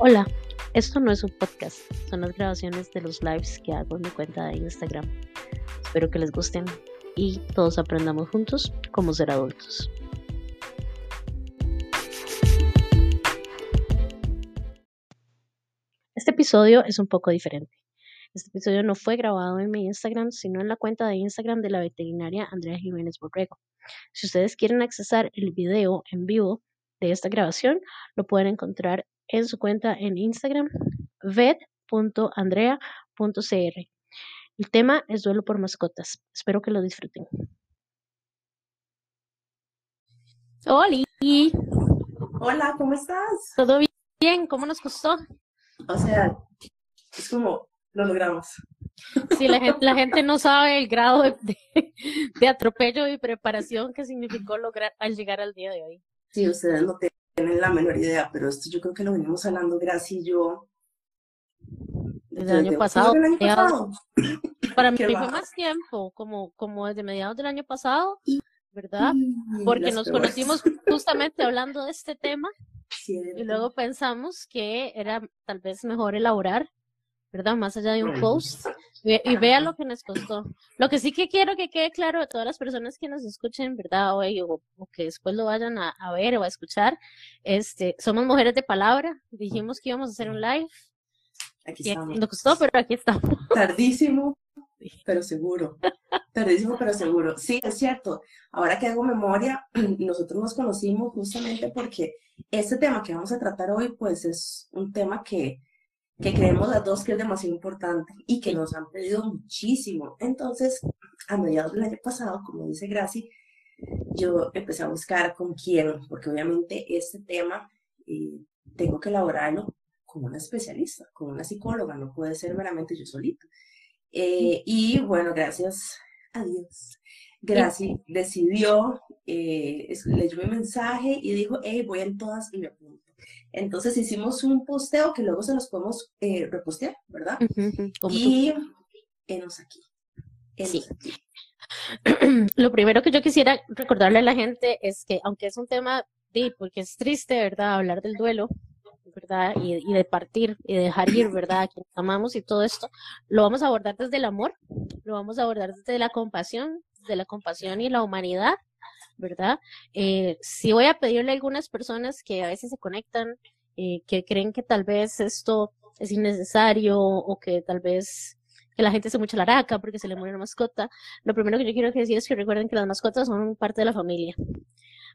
Hola, esto no es un podcast, son las grabaciones de los lives que hago en mi cuenta de Instagram. Espero que les gusten y todos aprendamos juntos cómo ser adultos. Este episodio es un poco diferente. Este episodio no fue grabado en mi Instagram, sino en la cuenta de Instagram de la veterinaria Andrea Jiménez Borrego. Si ustedes quieren accesar el video en vivo de esta grabación, lo pueden encontrar en su cuenta en Instagram, vet.andrea.cr. El tema es duelo por mascotas. Espero que lo disfruten. Hola. Hola, ¿cómo estás? ¿Todo bien? ¿Cómo nos costó? O sea, es como lo logramos. Sí, la gente, la gente no sabe el grado de, de, atropello y preparación que significó lograr al llegar al día de hoy. Sí, ustedes no tienen la menor idea, pero esto yo creo que lo venimos hablando Gracia y yo. Desde el año pasado. Para mí fue más tiempo, como, como desde mediados del año pasado, ¿verdad? Porque nos conocimos justamente hablando de este tema y luego pensamos que era tal vez mejor elaborar ¿verdad? Más allá de un post. Y, vea lo que nos costó. Lo que sí que quiero que quede claro a todas las personas que nos escuchen, ¿verdad? Hoy, o, que después lo vayan a, ver o a escuchar, este, somos mujeres de palabra. Dijimos que íbamos a hacer un live. Aquí estamos. Nos costó, pero aquí estamos. Tardísimo, pero seguro. Tardísimo, pero seguro. Sí, es cierto. Ahora que hago memoria, nosotros nos conocimos justamente porque este tema que vamos a tratar hoy, pues es un tema que que creemos las dos que es demasiado importante y que nos han pedido muchísimo. Entonces, a mediados del año pasado, como dice Graci, yo empecé a buscar con quién, porque obviamente este tema eh, tengo que elaborarlo con una especialista, con una psicóloga, no puede ser meramente yo solito. Eh, y bueno, gracias a Dios. Graci decidió, eh, leyó mi mensaje y dijo, hey, voy en todas y me apunto. Entonces hicimos un posteo que luego se los podemos eh, repostear, ¿verdad? y enos aquí. sí. Lo primero que yo quisiera recordarle a la gente es que aunque es un tema, de, porque es triste, ¿verdad? Hablar del duelo, ¿verdad? Y, de partir y dejar ir, ¿verdad? A quien amamos y todo esto, lo vamos a abordar desde el amor, lo vamos a abordar desde la compasión, desde la compasión y la humanidad, ¿verdad? Eh, sí voy a pedirle a algunas personas que a veces se conectan, eh, que creen que tal vez esto es innecesario o que tal vez que la gente se mucha la araca porque se le muere una mascota. Lo primero que yo quiero decir es que recuerden que las mascotas son parte de la familia.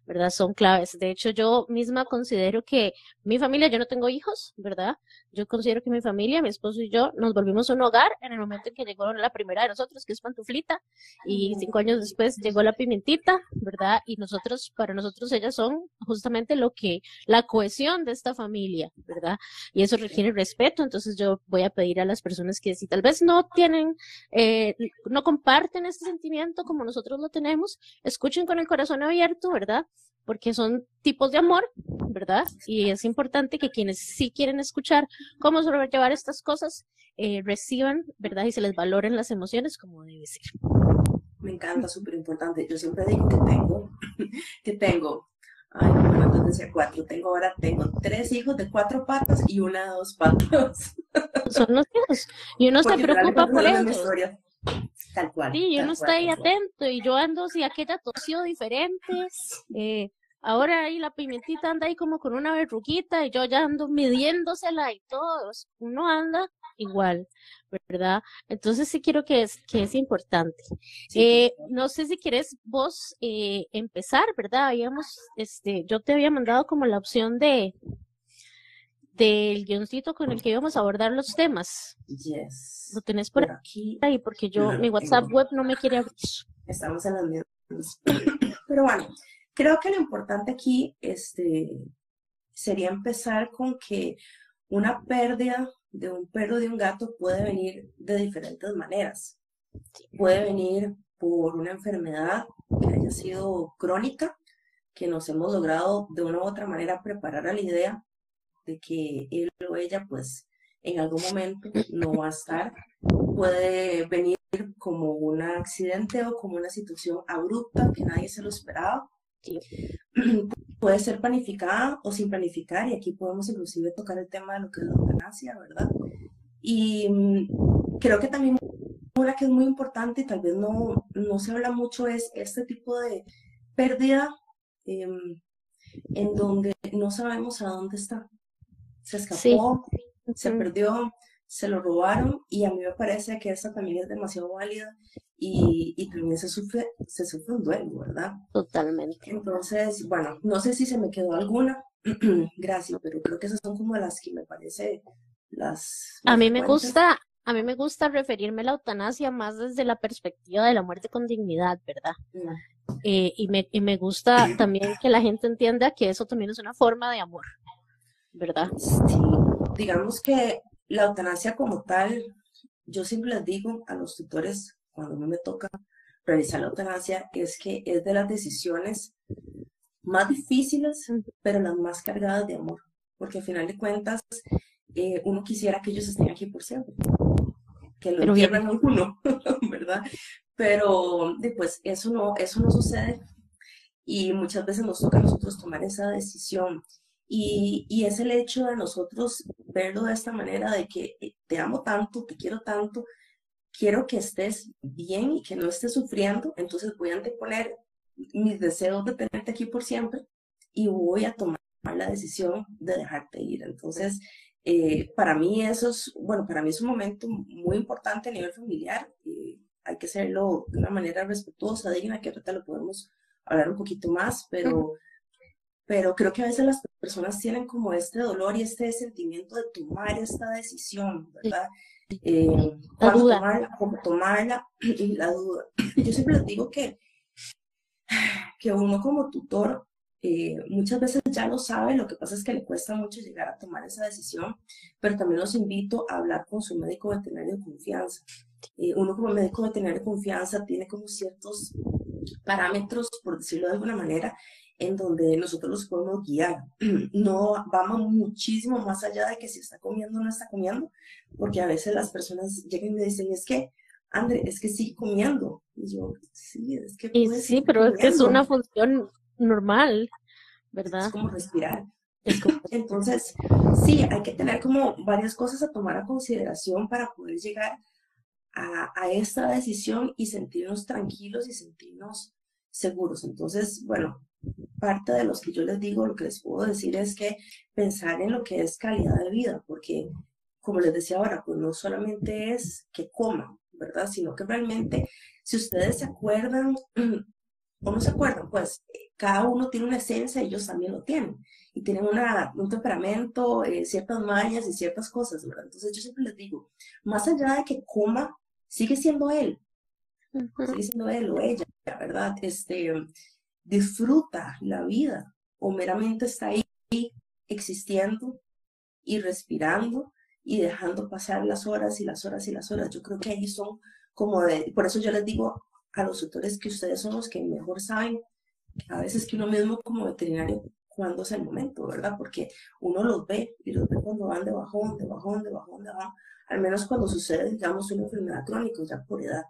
¿verdad? Son claves. De hecho, yo misma considero que mi familia, yo no tengo hijos, ¿verdad? Yo considero que mi familia, mi esposo y yo, nos volvimos un hogar en el momento en que llegó la primera de nosotros, que es Pantuflita, y cinco años después llegó la Pimentita, ¿verdad? Y nosotros, para nosotros, ellas son justamente lo que, la cohesión de esta familia, ¿verdad? Y eso requiere respeto, entonces yo voy a pedir a las personas que si tal vez no tienen, eh, no comparten este sentimiento como nosotros lo tenemos, escuchen con el corazón abierto, ¿verdad? Porque son tipos de amor, ¿verdad? Y es importante que quienes sí quieren escuchar cómo sobrellevar estas cosas, eh, reciban, ¿verdad? Y se les valoren las emociones como debe ser. Me encanta, súper importante. Yo siempre digo que tengo, que tengo, ay, no, decía cuatro, tengo ahora, tengo tres hijos de cuatro patas y una de dos patas. Son los hijos. Y uno se preocupa por ellos. Tal cual. Sí, yo no estoy atento y yo ando si aquella tosió diferente, eh, Ahora ahí la pimentita anda ahí como con una verruguita y yo ya ando midiéndosela y todo. Uno anda igual, ¿verdad? Entonces sí quiero que es, que es importante. Eh, no sé si quieres vos eh, empezar, ¿verdad? Habíamos, este, yo te había mandado como la opción de del guioncito con el que íbamos a abordar los temas. Yes. Lo tenés por aquí, ahí porque yo, mi WhatsApp web no me quiere abrir. Estamos en las mismas. Pero bueno, Creo que lo importante aquí este, sería empezar con que una pérdida de un perro de un gato puede venir de diferentes maneras. Puede venir por una enfermedad que haya sido crónica, que nos hemos logrado de una u otra manera preparar a la idea de que él o ella pues en algún momento no va a estar. Puede venir como un accidente o como una situación abrupta que nadie se lo esperaba puede ser planificada o sin planificar, y aquí podemos inclusive tocar el tema de lo que es la eutanasia, ¿verdad? Y mm, creo que también una que es muy importante y tal vez no, no se habla mucho es este tipo de pérdida em, en donde no sabemos a dónde está. Se escapó, se perdió, se lo robaron y a mí me parece que esa también es demasiado válida y, y, también se sufre, se sufre un duelo, ¿verdad? Totalmente. Entonces, bueno, no sé si se me quedó alguna, gracias, pero creo que esas son como las que me parece las... a mí me gusta, a mí me gusta referirme a la eutanasia más desde la perspectiva de la muerte con dignidad, ¿verdad? Eh, y, me, y me gusta también que la gente entienda que eso también es una forma de amor, ¿verdad? Sí, digamos que la eutanasia como tal, yo siempre les digo a los tutores cuando a mí me toca realizar la eutanasia, es que es de las decisiones más difíciles, pero las más cargadas de amor, porque al final de cuentas, eh, uno quisiera que ellos estén aquí por siempre, que lo entierren a uno, ¿verdad? Pero después eso no, eso no sucede y muchas veces nos toca a nosotros tomar esa decisión. Y, y, es el hecho de nosotros verlo de esta manera, de que eh, te amo tanto, te quiero tanto, quiero que estés bien y que no estés sufriendo, entonces voy a anteponer mis deseos de tenerte aquí por siempre y voy a tomar la decisión de dejarte ir. Entonces, eh, para mí eso es, bueno, para mí es un momento muy importante a nivel familiar. Eh, hay que hacerlo de una manera respetuosa, digna, que ahorita lo podemos hablar un poquito más, pero pero creo que a veces las personas tienen como este dolor y este sentimiento de tomar esta decisión, ¿verdad? Eh, la duda. Tomarla, cómo tomarla y la duda. Yo siempre les digo que, que uno como tutor eh, muchas veces ya lo sabe, lo que pasa es que le cuesta mucho llegar a tomar esa decisión, pero también los invito a hablar con su médico veterinario de confianza. Eh, uno como médico veterinario de confianza tiene como ciertos parámetros, por decirlo de alguna manera, en donde nosotros los podemos guiar. No vamos muchísimo más allá de que si está comiendo o no está comiendo, porque a veces las personas llegan y me dicen, es que, André, es que sigue comiendo. Y yo, sí, es que... sí, pero es que es una función normal, ¿verdad? Es como respirar. Entonces, sí, hay que tener como varias cosas a tomar a consideración para poder llegar a, a esta decisión y sentirnos tranquilos y sentirnos seguros. Entonces, bueno, parte de los que yo les digo, lo que les puedo decir es que pensar en lo que es calidad de vida, porque como les decía ahora, pues no solamente es que coman, ¿verdad? Sino que realmente, si ustedes se acuerdan o no se acuerdan, pues cada uno tiene una esencia y ellos también lo tienen. Y tienen una, un temperamento, eh, ciertas mañas y ciertas cosas, ¿verdad? Entonces yo siempre les digo, más allá de que coma, sigue siendo él. Sigue siendo él o ella, ¿verdad? Este, disfruta la vida o meramente está ahí existiendo y respirando y dejando pasar las horas y las horas y las horas. Yo creo que ahí son como de, por eso yo les digo a los autores que ustedes son los que mejor saben a veces que uno mismo como veterinario cuándo es el momento, ¿verdad? Porque uno los ve y los ve cuando van de bajón, de bajón, de bajón, de bajón, al menos cuando sucede, digamos, una enfermedad crónica, ya por edad.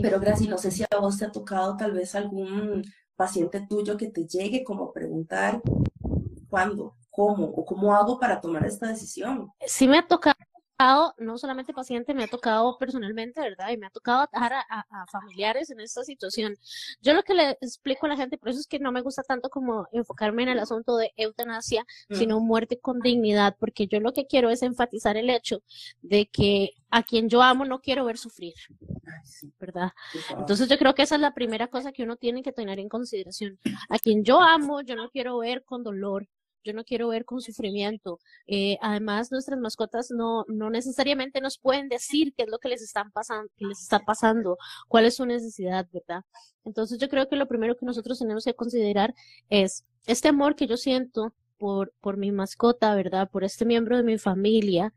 Pero Gracias, no sé si a vos te ha tocado tal vez algún paciente tuyo que te llegue como preguntar cuándo, cómo o cómo hago para tomar esta decisión. Sí me ha tocado no solamente paciente, me ha tocado personalmente, ¿verdad? Y me ha tocado atajar a, familiares en esta situación. Yo lo que le explico a la gente, por eso es que no me gusta tanto como enfocarme en el asunto de eutanasia, mm. sino muerte con dignidad, porque yo lo que quiero es enfatizar el hecho de que a quien yo amo no quiero ver sufrir, ¿verdad? Entonces yo creo que esa es la primera cosa que uno tiene que tener en consideración. A quien yo amo, yo no quiero ver con dolor, yo no quiero ver con sufrimiento. Eh, además, nuestras mascotas no, no necesariamente nos pueden decir qué es lo que les están pasando, qué les está pasando, cuál es su necesidad, ¿verdad? Entonces yo creo que lo primero que nosotros tenemos que considerar es este amor que yo siento por, por mi mascota, ¿verdad? Por este miembro de mi familia,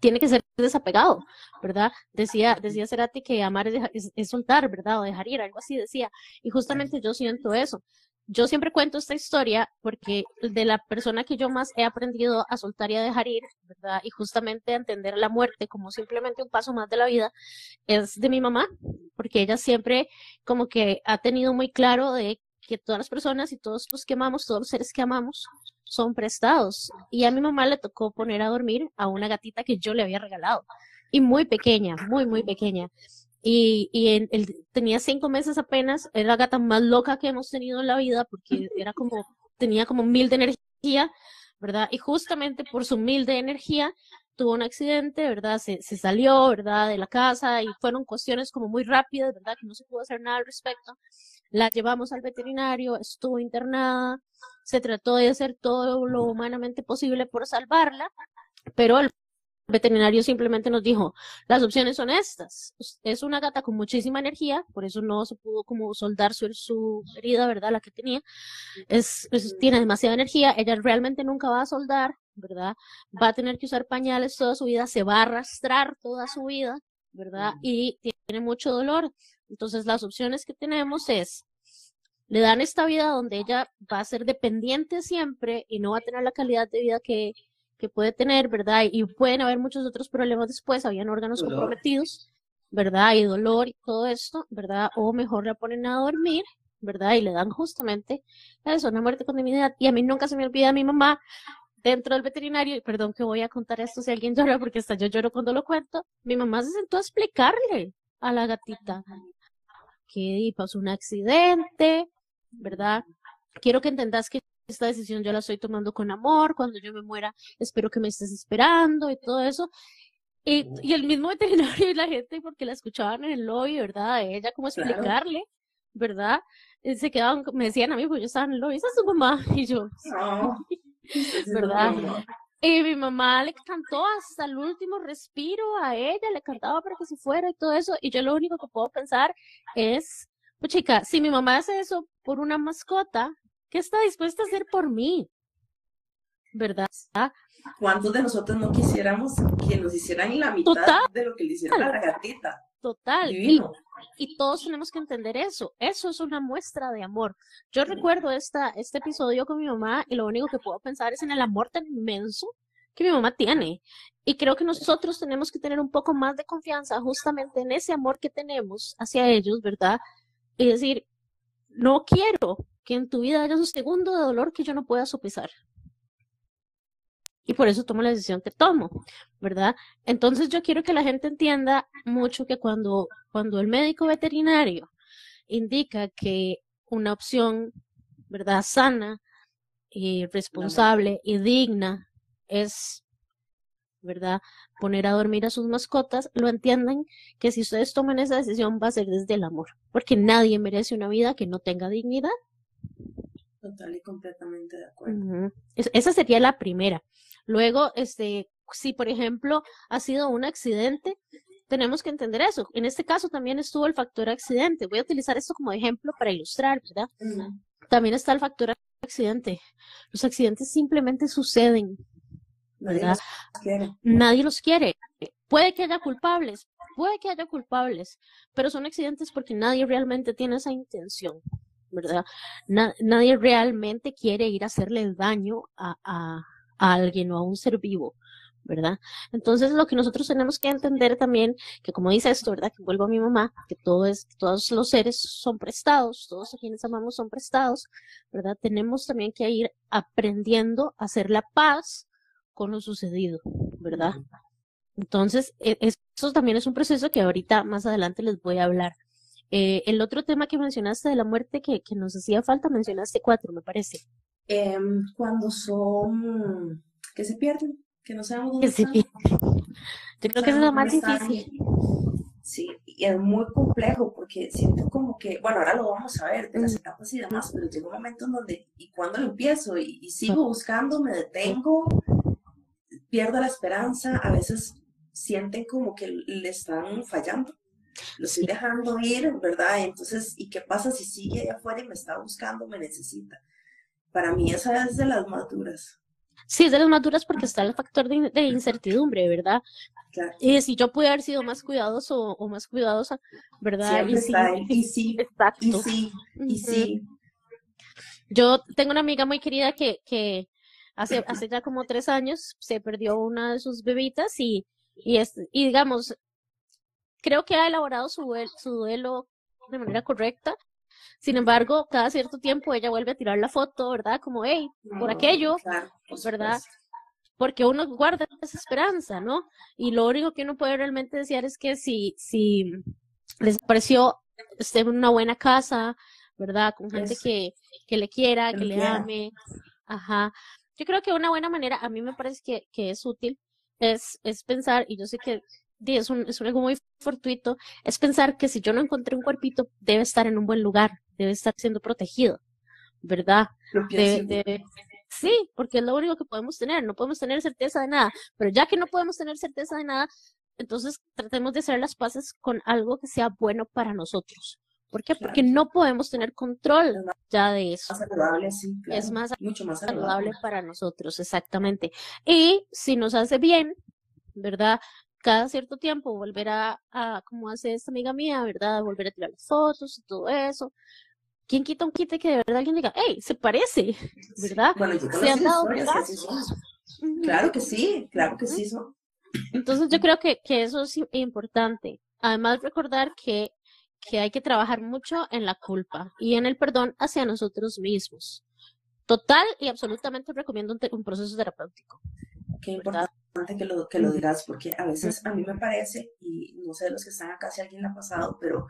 tiene que ser desapegado, ¿verdad? Decía, decía Cerati que amar es, es, soltar, ¿verdad? O dejar ir, algo así decía. Y justamente yo siento eso yo siempre cuento esta historia porque de la persona que yo más he aprendido a soltar y a dejar ir, ¿verdad? Y justamente a entender la muerte como simplemente un paso más de la vida, es de mi mamá, porque ella siempre como que ha tenido muy claro de que todas las personas y todos los que amamos, todos los seres que amamos, son prestados. Y a mi mamá le tocó poner a dormir a una gatita que yo le había regalado. Y muy pequeña, muy, muy pequeña. Y, y él tenía cinco meses apenas, era la gata más loca que hemos tenido en la vida porque era como, tenía como mil de energía, ¿verdad? Y justamente por su mil de energía tuvo un accidente, ¿verdad? Se, se salió, ¿verdad? De la casa y fueron cuestiones como muy rápidas, ¿verdad? Que no se pudo hacer nada al respecto. La llevamos al veterinario, estuvo internada, se trató de hacer todo lo humanamente posible por salvarla, pero el veterinario simplemente nos dijo, las opciones son estas. Es una gata con muchísima energía, por eso no se pudo como soldar su, su herida, ¿verdad? La que tenía. Es, tiene demasiada energía, ella realmente nunca va a soldar, ¿verdad? Va a tener que usar pañales toda su vida, se va a arrastrar toda su vida, ¿verdad? Y tiene mucho dolor. Entonces las opciones que tenemos es le dan esta vida donde ella va a ser dependiente siempre y no va a tener la calidad de vida que, que puede tener, ¿verdad? Y pueden haber muchos otros problemas después, habían órganos comprometidos, ¿verdad? Y dolor y todo esto, ¿verdad? O mejor la ponen a dormir, ¿verdad? Y le dan justamente eso, una muerte con dignidad. Y a mí nunca se me olvida a mi mamá dentro del veterinario, y perdón que voy a contar esto si alguien llora, porque hasta yo lloro cuando lo cuento, mi mamá se sentó a explicarle a la gatita que pasó un accidente, ¿verdad? Quiero que entendas que esta decisión yo la estoy tomando con amor, cuando yo me muera espero que me estés esperando y todo eso. Y, y el mismo veterinario y la gente, porque la escuchaban en el lobby, ¿verdad? ella, cómo explicarle, ¿verdad? se quedaban, me decían a mí, pues yo estaba en el lobby, esa es su mamá, y yo, ¿verdad? Y mi mamá le cantó hasta el último respiro a ella, le cantaba para que se fuera y todo eso, y yo lo único que puedo pensar es, pues chica, si mi mamá hace eso por una mascota, ¿Qué está dispuesta a hacer por mí? ¿Verdad? ¿Cuántos de nosotros no quisiéramos que nos hicieran la mitad de lo que le hicieron a la gatita? Total. Y, y, todos tenemos que entender eso. Eso es una muestra de amor. Yo recuerdo esta, este episodio con mi mamá y lo único que puedo pensar es en el amor tan inmenso que mi mamá tiene. Y creo que nosotros tenemos que tener un poco más de confianza justamente en ese amor que tenemos hacia ellos, ¿verdad? Y decir, no quiero que en tu vida haya un segundo de dolor que yo no pueda sopesar. Y por eso tomo la decisión que tomo, ¿verdad? Entonces yo quiero que la gente entienda mucho que cuando, cuando el médico veterinario indica que una opción, ¿verdad? Sana, y responsable y digna es, ¿verdad? Poner a dormir a sus mascotas, lo entiendan que si ustedes toman esa decisión va a ser desde el amor, porque nadie merece una vida que no tenga dignidad Total y completamente de acuerdo. esa sería la primera. Luego, este, si por ejemplo ha sido un accidente, tenemos que entender eso. En este caso también estuvo el factor accidente. Voy a utilizar esto como ejemplo para ilustrar, ¿verdad? También está el factor accidente. Los accidentes simplemente suceden. ¿verdad? Nadie los quiere. Puede que haya culpables, puede que haya culpables, pero son accidentes porque nadie realmente tiene esa intención. ¿Verdad? nadie realmente quiere ir a hacerle daño a, a, alguien o a un ser vivo, ¿verdad? Entonces lo que nosotros tenemos que entender también, que como dice esto, ¿verdad? Que vuelvo a mi mamá, que todo es, todos los seres son prestados, todos a quienes amamos son prestados, ¿verdad? Tenemos también que ir aprendiendo a hacer la paz con lo sucedido, ¿verdad? Entonces, e, eso también es un proceso que ahorita más adelante les voy a hablar. Eh, el otro tema que mencionaste de la muerte que, que nos hacía falta, mencionaste cuatro, me parece. Em, cuando son, que se pierden, que no sabemos dónde están. Yo creo que es lo más difícil. Sí, y es muy complejo porque siento como que, bueno, ahora lo vamos a ver de las etapas y demás, pero llega un momento en donde, ¿y cuando lo empiezo? Y, y sigo buscando, me detengo, pierdo la esperanza, a veces sienten como que le están fallando lo estoy dejando ir, ¿verdad? Entonces, ¿y qué pasa si sigue allá afuera y me está buscando, me necesita? Para mí esa es de las maduras. Sí, es de las maduras porque está el factor de, incertidumbre, ¿verdad? Claro. Y si yo pude haber sido más cuidadoso o más cuidadosa, ¿verdad? y sí, y sí, exacto. y sí, y sí. Yo tengo una amiga muy querida que, que hace, hace ya como tres años se perdió una de sus bebitas y, y, es, y digamos, creo que ha elaborado su duelo, su duelo de manera correcta, Sin embargo, cada cierto tiempo ella vuelve a tirar la foto, ¿verdad? Como, hey, por aquello, ¿verdad? Porque uno guarda esa esperanza, ¿no? Y lo único que uno puede realmente desear es que si, si les pareció esté en una buena casa, ¿verdad? Con gente que, que le quiera, que, le ame. Ajá. Yo creo que una buena manera, a mí me parece que, que es útil, es, es pensar, y yo sé que es un, es algo muy fortuito, es pensar que si yo no encontré un cuerpito, debe estar en un buen lugar, debe estar siendo protegido, ¿verdad? sí, porque es lo único que podemos tener, no podemos tener certeza de nada, pero ya que no podemos tener certeza de nada, entonces tratemos de hacer las paces con algo que sea bueno para nosotros. ¿Por qué? Porque no podemos tener control ya de eso. Más saludable, sí, Es más mucho más saludable para nosotros, exactamente. Y si nos hace bien, ¿verdad? Cada cierto tiempo volver a, como hace esta amiga mía, ¿verdad? Volver a tirar fotos y todo eso. ¿Quién quita un quite que de verdad alguien diga, hey, se parece, ¿verdad? Bueno, yo Se han dado Claro que sí, claro que sí. Entonces yo creo que, que eso es importante. Además, recordar que, que hay que trabajar mucho en la culpa y en el perdón hacia nosotros mismos. Total y absolutamente recomiendo un, un proceso terapéutico. Qué importante que lo, que lo digas, porque a veces a mí me parece, y no sé de los que están acá si alguien le ha pasado, pero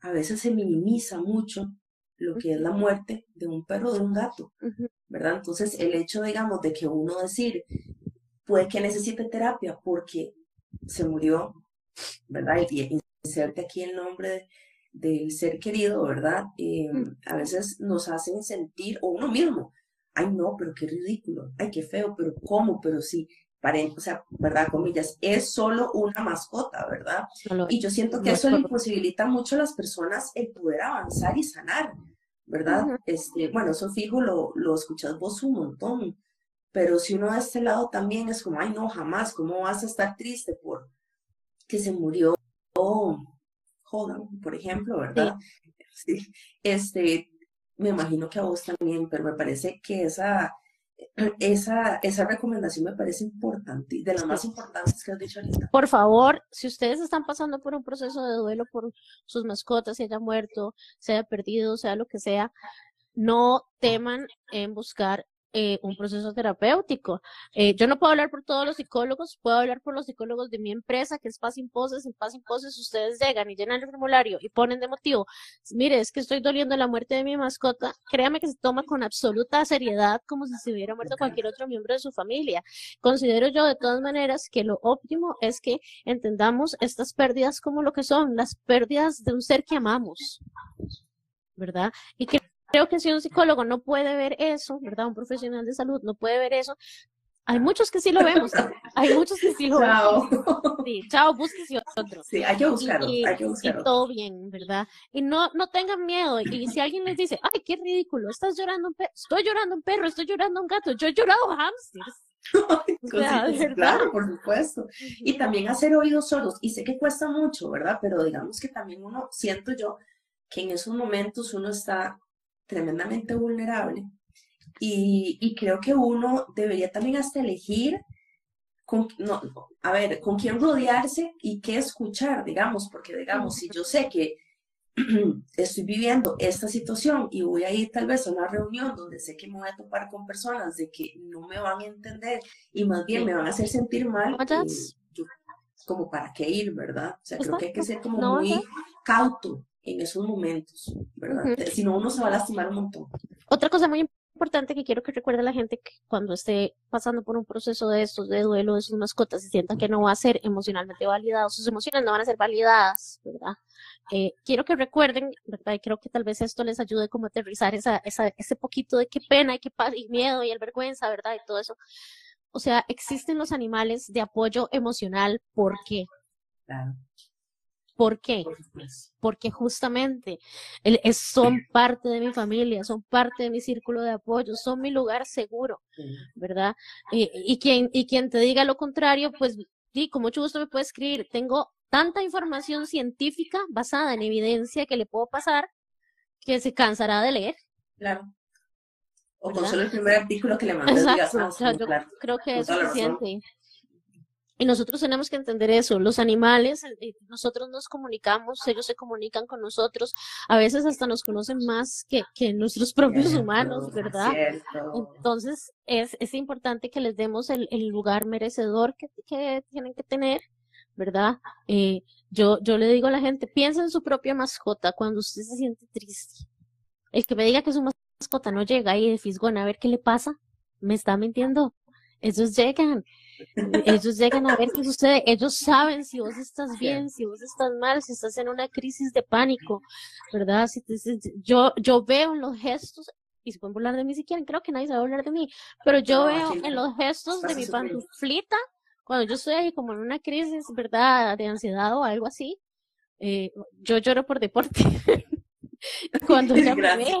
a veces se minimiza mucho lo que es la muerte de un perro o de un gato, ¿verdad? Entonces, el hecho, digamos, de que uno decir, puede que necesite terapia porque se murió, ¿verdad? Y inserte aquí el nombre del ser querido, ¿verdad? Em, a veces nos hacen sentir, o uno mismo, ay no, pero qué ridículo, ay qué feo, pero cómo, pero sí, o sea, ¿verdad? Comillas, es solo una mascota, ¿verdad? y yo siento que eso le imposibilita mucho a las personas el poder avanzar y sanar, ¿verdad? este, bueno, eso fijo lo, lo escuchas vos un montón, pero si uno de este lado también es como, ay, no, jamás, ¿cómo vas a estar triste por que se murió Hogan, por ejemplo, ¿verdad? Sí. Este, me imagino que a vos también, pero me parece que esa esa, esa recomendación me parece importante, de las más importantes que has dicho ahorita. Por favor, si ustedes están pasando por un proceso de duelo por sus mascotas, se haya muerto, se haya perdido, sea lo que sea, no teman en buscar eh, un proceso terapéutico. Eh, yo no puedo hablar por todos los psicólogos, puedo hablar por los psicólogos de mi empresa, que es Paz Imposes. En Paz Imposes ustedes llegan y llenan el formulario y ponen de motivo, mire, es que estoy doliendo la muerte de mi mascota. Créame que se toma con absoluta seriedad como si se hubiera muerto cualquier otro miembro de su familia. Considero yo de todas maneras que lo óptimo es que entendamos estas pérdidas como lo que son, las pérdidas de un ser que amamos. ¿verdad? Y que creo que si un psicólogo no puede ver eso, ¿verdad? Un profesional de salud no puede ver eso. Hay muchos que sí lo vemos, hay muchos que sí lo chao. vemos. Sí, chao, búsquese otro. Sí, hay que buscarlo, y, hay que buscarlo. Y todo bien, ¿verdad? Y no, no tengan miedo. Y si alguien les dice, ay, qué ridículo, estás llorando un perro, estoy llorando un perro, estoy llorando un gato, yo he llorado hamsters. claro, por supuesto. Y también hacer oídos sordos. Y sé que cuesta mucho, ¿verdad? Pero digamos que también uno, siento yo, que en esos momentos uno está tremendamente vulnerable. Y, creo que uno debería también hasta elegir con, no, a ver, con quién rodearse y qué escuchar, digamos, porque digamos, si yo sé que estoy viviendo esta situación y voy a ir tal vez a una reunión donde sé que me voy a topar con personas de que no me van a entender y más bien me van a hacer sentir mal, eh, como para qué ir, ¿verdad? O sea, creo que hay que ser como muy cauto en esos momentos, ¿verdad? Si no, uno se va a lastimar un montón. Otra cosa muy importante que quiero que recuerde la gente que cuando esté pasando por un proceso de estos, de duelo de sus mascotas, y sienta que no va a ser emocionalmente validado, sus emociones no van a ser validadas, ¿verdad? Eh, quiero que recuerden, ¿verdad? Y creo que tal vez esto les ayude como a aterrizar esa, esa, ese poquito de qué pena y qué y miedo y el vergüenza, ¿verdad? Y todo eso. O sea, existen los animales de apoyo emocional, ¿por qué? Claro. ¿Por qué? Porque justamente son parte de mi familia, son parte de mi círculo de apoyo, son mi lugar seguro, ¿verdad? Y, quien, y quien te diga lo contrario, pues sí, con mucho gusto me puede escribir. Tengo tanta información científica basada en evidencia que le puedo pasar que se cansará de leer. Claro. O con solo el primer artículo que le mandas. Exacto, ah, yo creo que es suficiente. Y nosotros tenemos que entender eso. Los animales, eh, nosotros nos comunicamos, ellos se comunican con nosotros. A veces hasta nos conocen más que, que nuestros propios humanos, ¿verdad? Entonces, es, es importante que les demos el, el lugar merecedor que, que, tienen que tener, ¿verdad? Eh, yo, yo le digo a la gente, piensa en su propia mascota cuando usted se siente triste. El que me diga que su mascota no llega ahí de fisgona a ver qué le pasa, me está mintiendo. Ellos llegan, ellos llegan a ver qué sucede, ellos saben si vos estás bien, si vos estás mal, si estás en una crisis de pánico, ¿verdad? Si yo, yo veo en los gestos, y si pueden hablar de mí si quieren, creo que nadie sabe hablar de mí, pero yo veo en los gestos de mi pantuflita, cuando yo estoy ahí como en una crisis, ¿verdad? De ansiedad o algo así, eh, yo lloro por deporte. cuando ella me ve,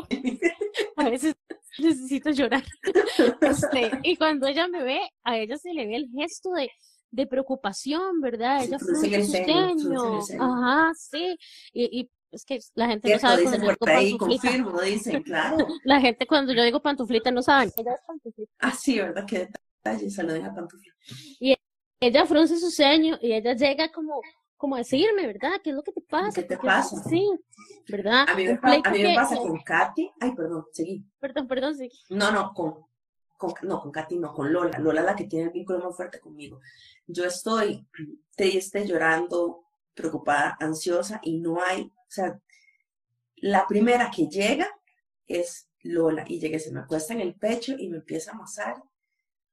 a veces necesito llorar. Este, y cuando ella me ve, a ella se le ve el gesto de, de preocupación, ¿verdad? Ella frunce su ceño. Ajá, sí. Y, y es que la gente no sabe cuando yo digo pantuflita. Confirmo, dicen, claro. La gente cuando yo digo pantuflita no saben. Ella es pantuflita. Ah, sí, ¿verdad? Qué detalle, se lo deja pantuflita. Y ella frunce su ceño y ella llega como como decirme, ¿verdad? ¿Qué es lo que te pasa? ¿Qué te pasa? Sí, ¿verdad? A mí, me, pasa con Katy. Ay, perdón, seguí. Perdón, perdón, seguí. No, no, con, con, no, con Katy, no, con Lola. Lola la que tiene el vínculo más fuerte conmigo. Yo estoy triste, llorando, preocupada, ansiosa y no hay, o sea, la primera que llega es Lola y llega, se me acuesta en el pecho y me empieza a amasar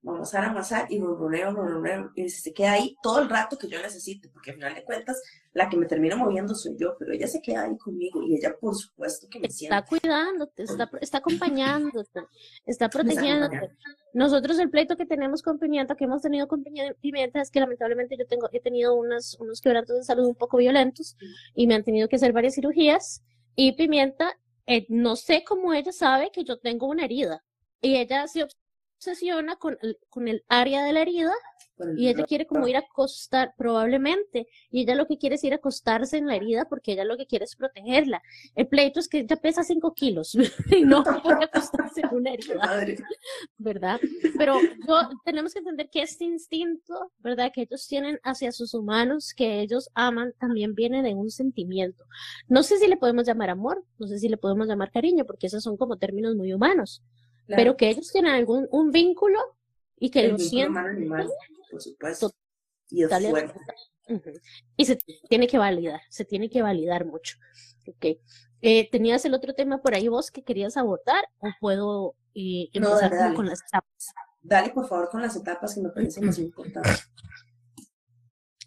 vamos a amasar y ronroneo, ronroneo, y se queda ahí todo el rato que yo necesito, porque al final de cuentas la que me termina moviendo soy yo, pero ella se queda ahí conmigo y ella por supuesto que me está cuidándote, está, está acompañándote, está protegiéndote. Nosotros el pleito que tenemos con Pimienta, que hemos tenido con Pimienta, es que lamentablemente yo tengo, he tenido unos, unos quebrantos de salud un poco violentos y me han tenido que hacer varias cirugías. Y Pimienta, eh, no sé cómo ella sabe que yo tengo una herida y ella se obsesiona con el, con el área de la herida y ella quiere como ir a acostar, probablemente, y ella lo que quiere es ir a acostarse en la herida porque ella lo que quiere es protegerla. El pleito es que ella pesa 5 kilos y no puede acostarse en una herida, ¿verdad? Pero tenemos que entender que este instinto, ¿verdad? Que ellos tienen hacia sus humanos, que ellos aman, también viene de un sentimiento. No sé si le podemos llamar amor, no sé si le podemos llamar cariño, porque esos son como términos muy humanos pero que ellos tienen algún un vínculo y que lo sienten. por supuesto. Y es fuerte. Y se tiene que validar, se tiene que validar mucho. Okay. Eh, ¿Tenías el otro tema por ahí vos que querías abordar o puedo eh, empezar con las etapas? Dale, por favor, con las etapas que me parecen más importantes.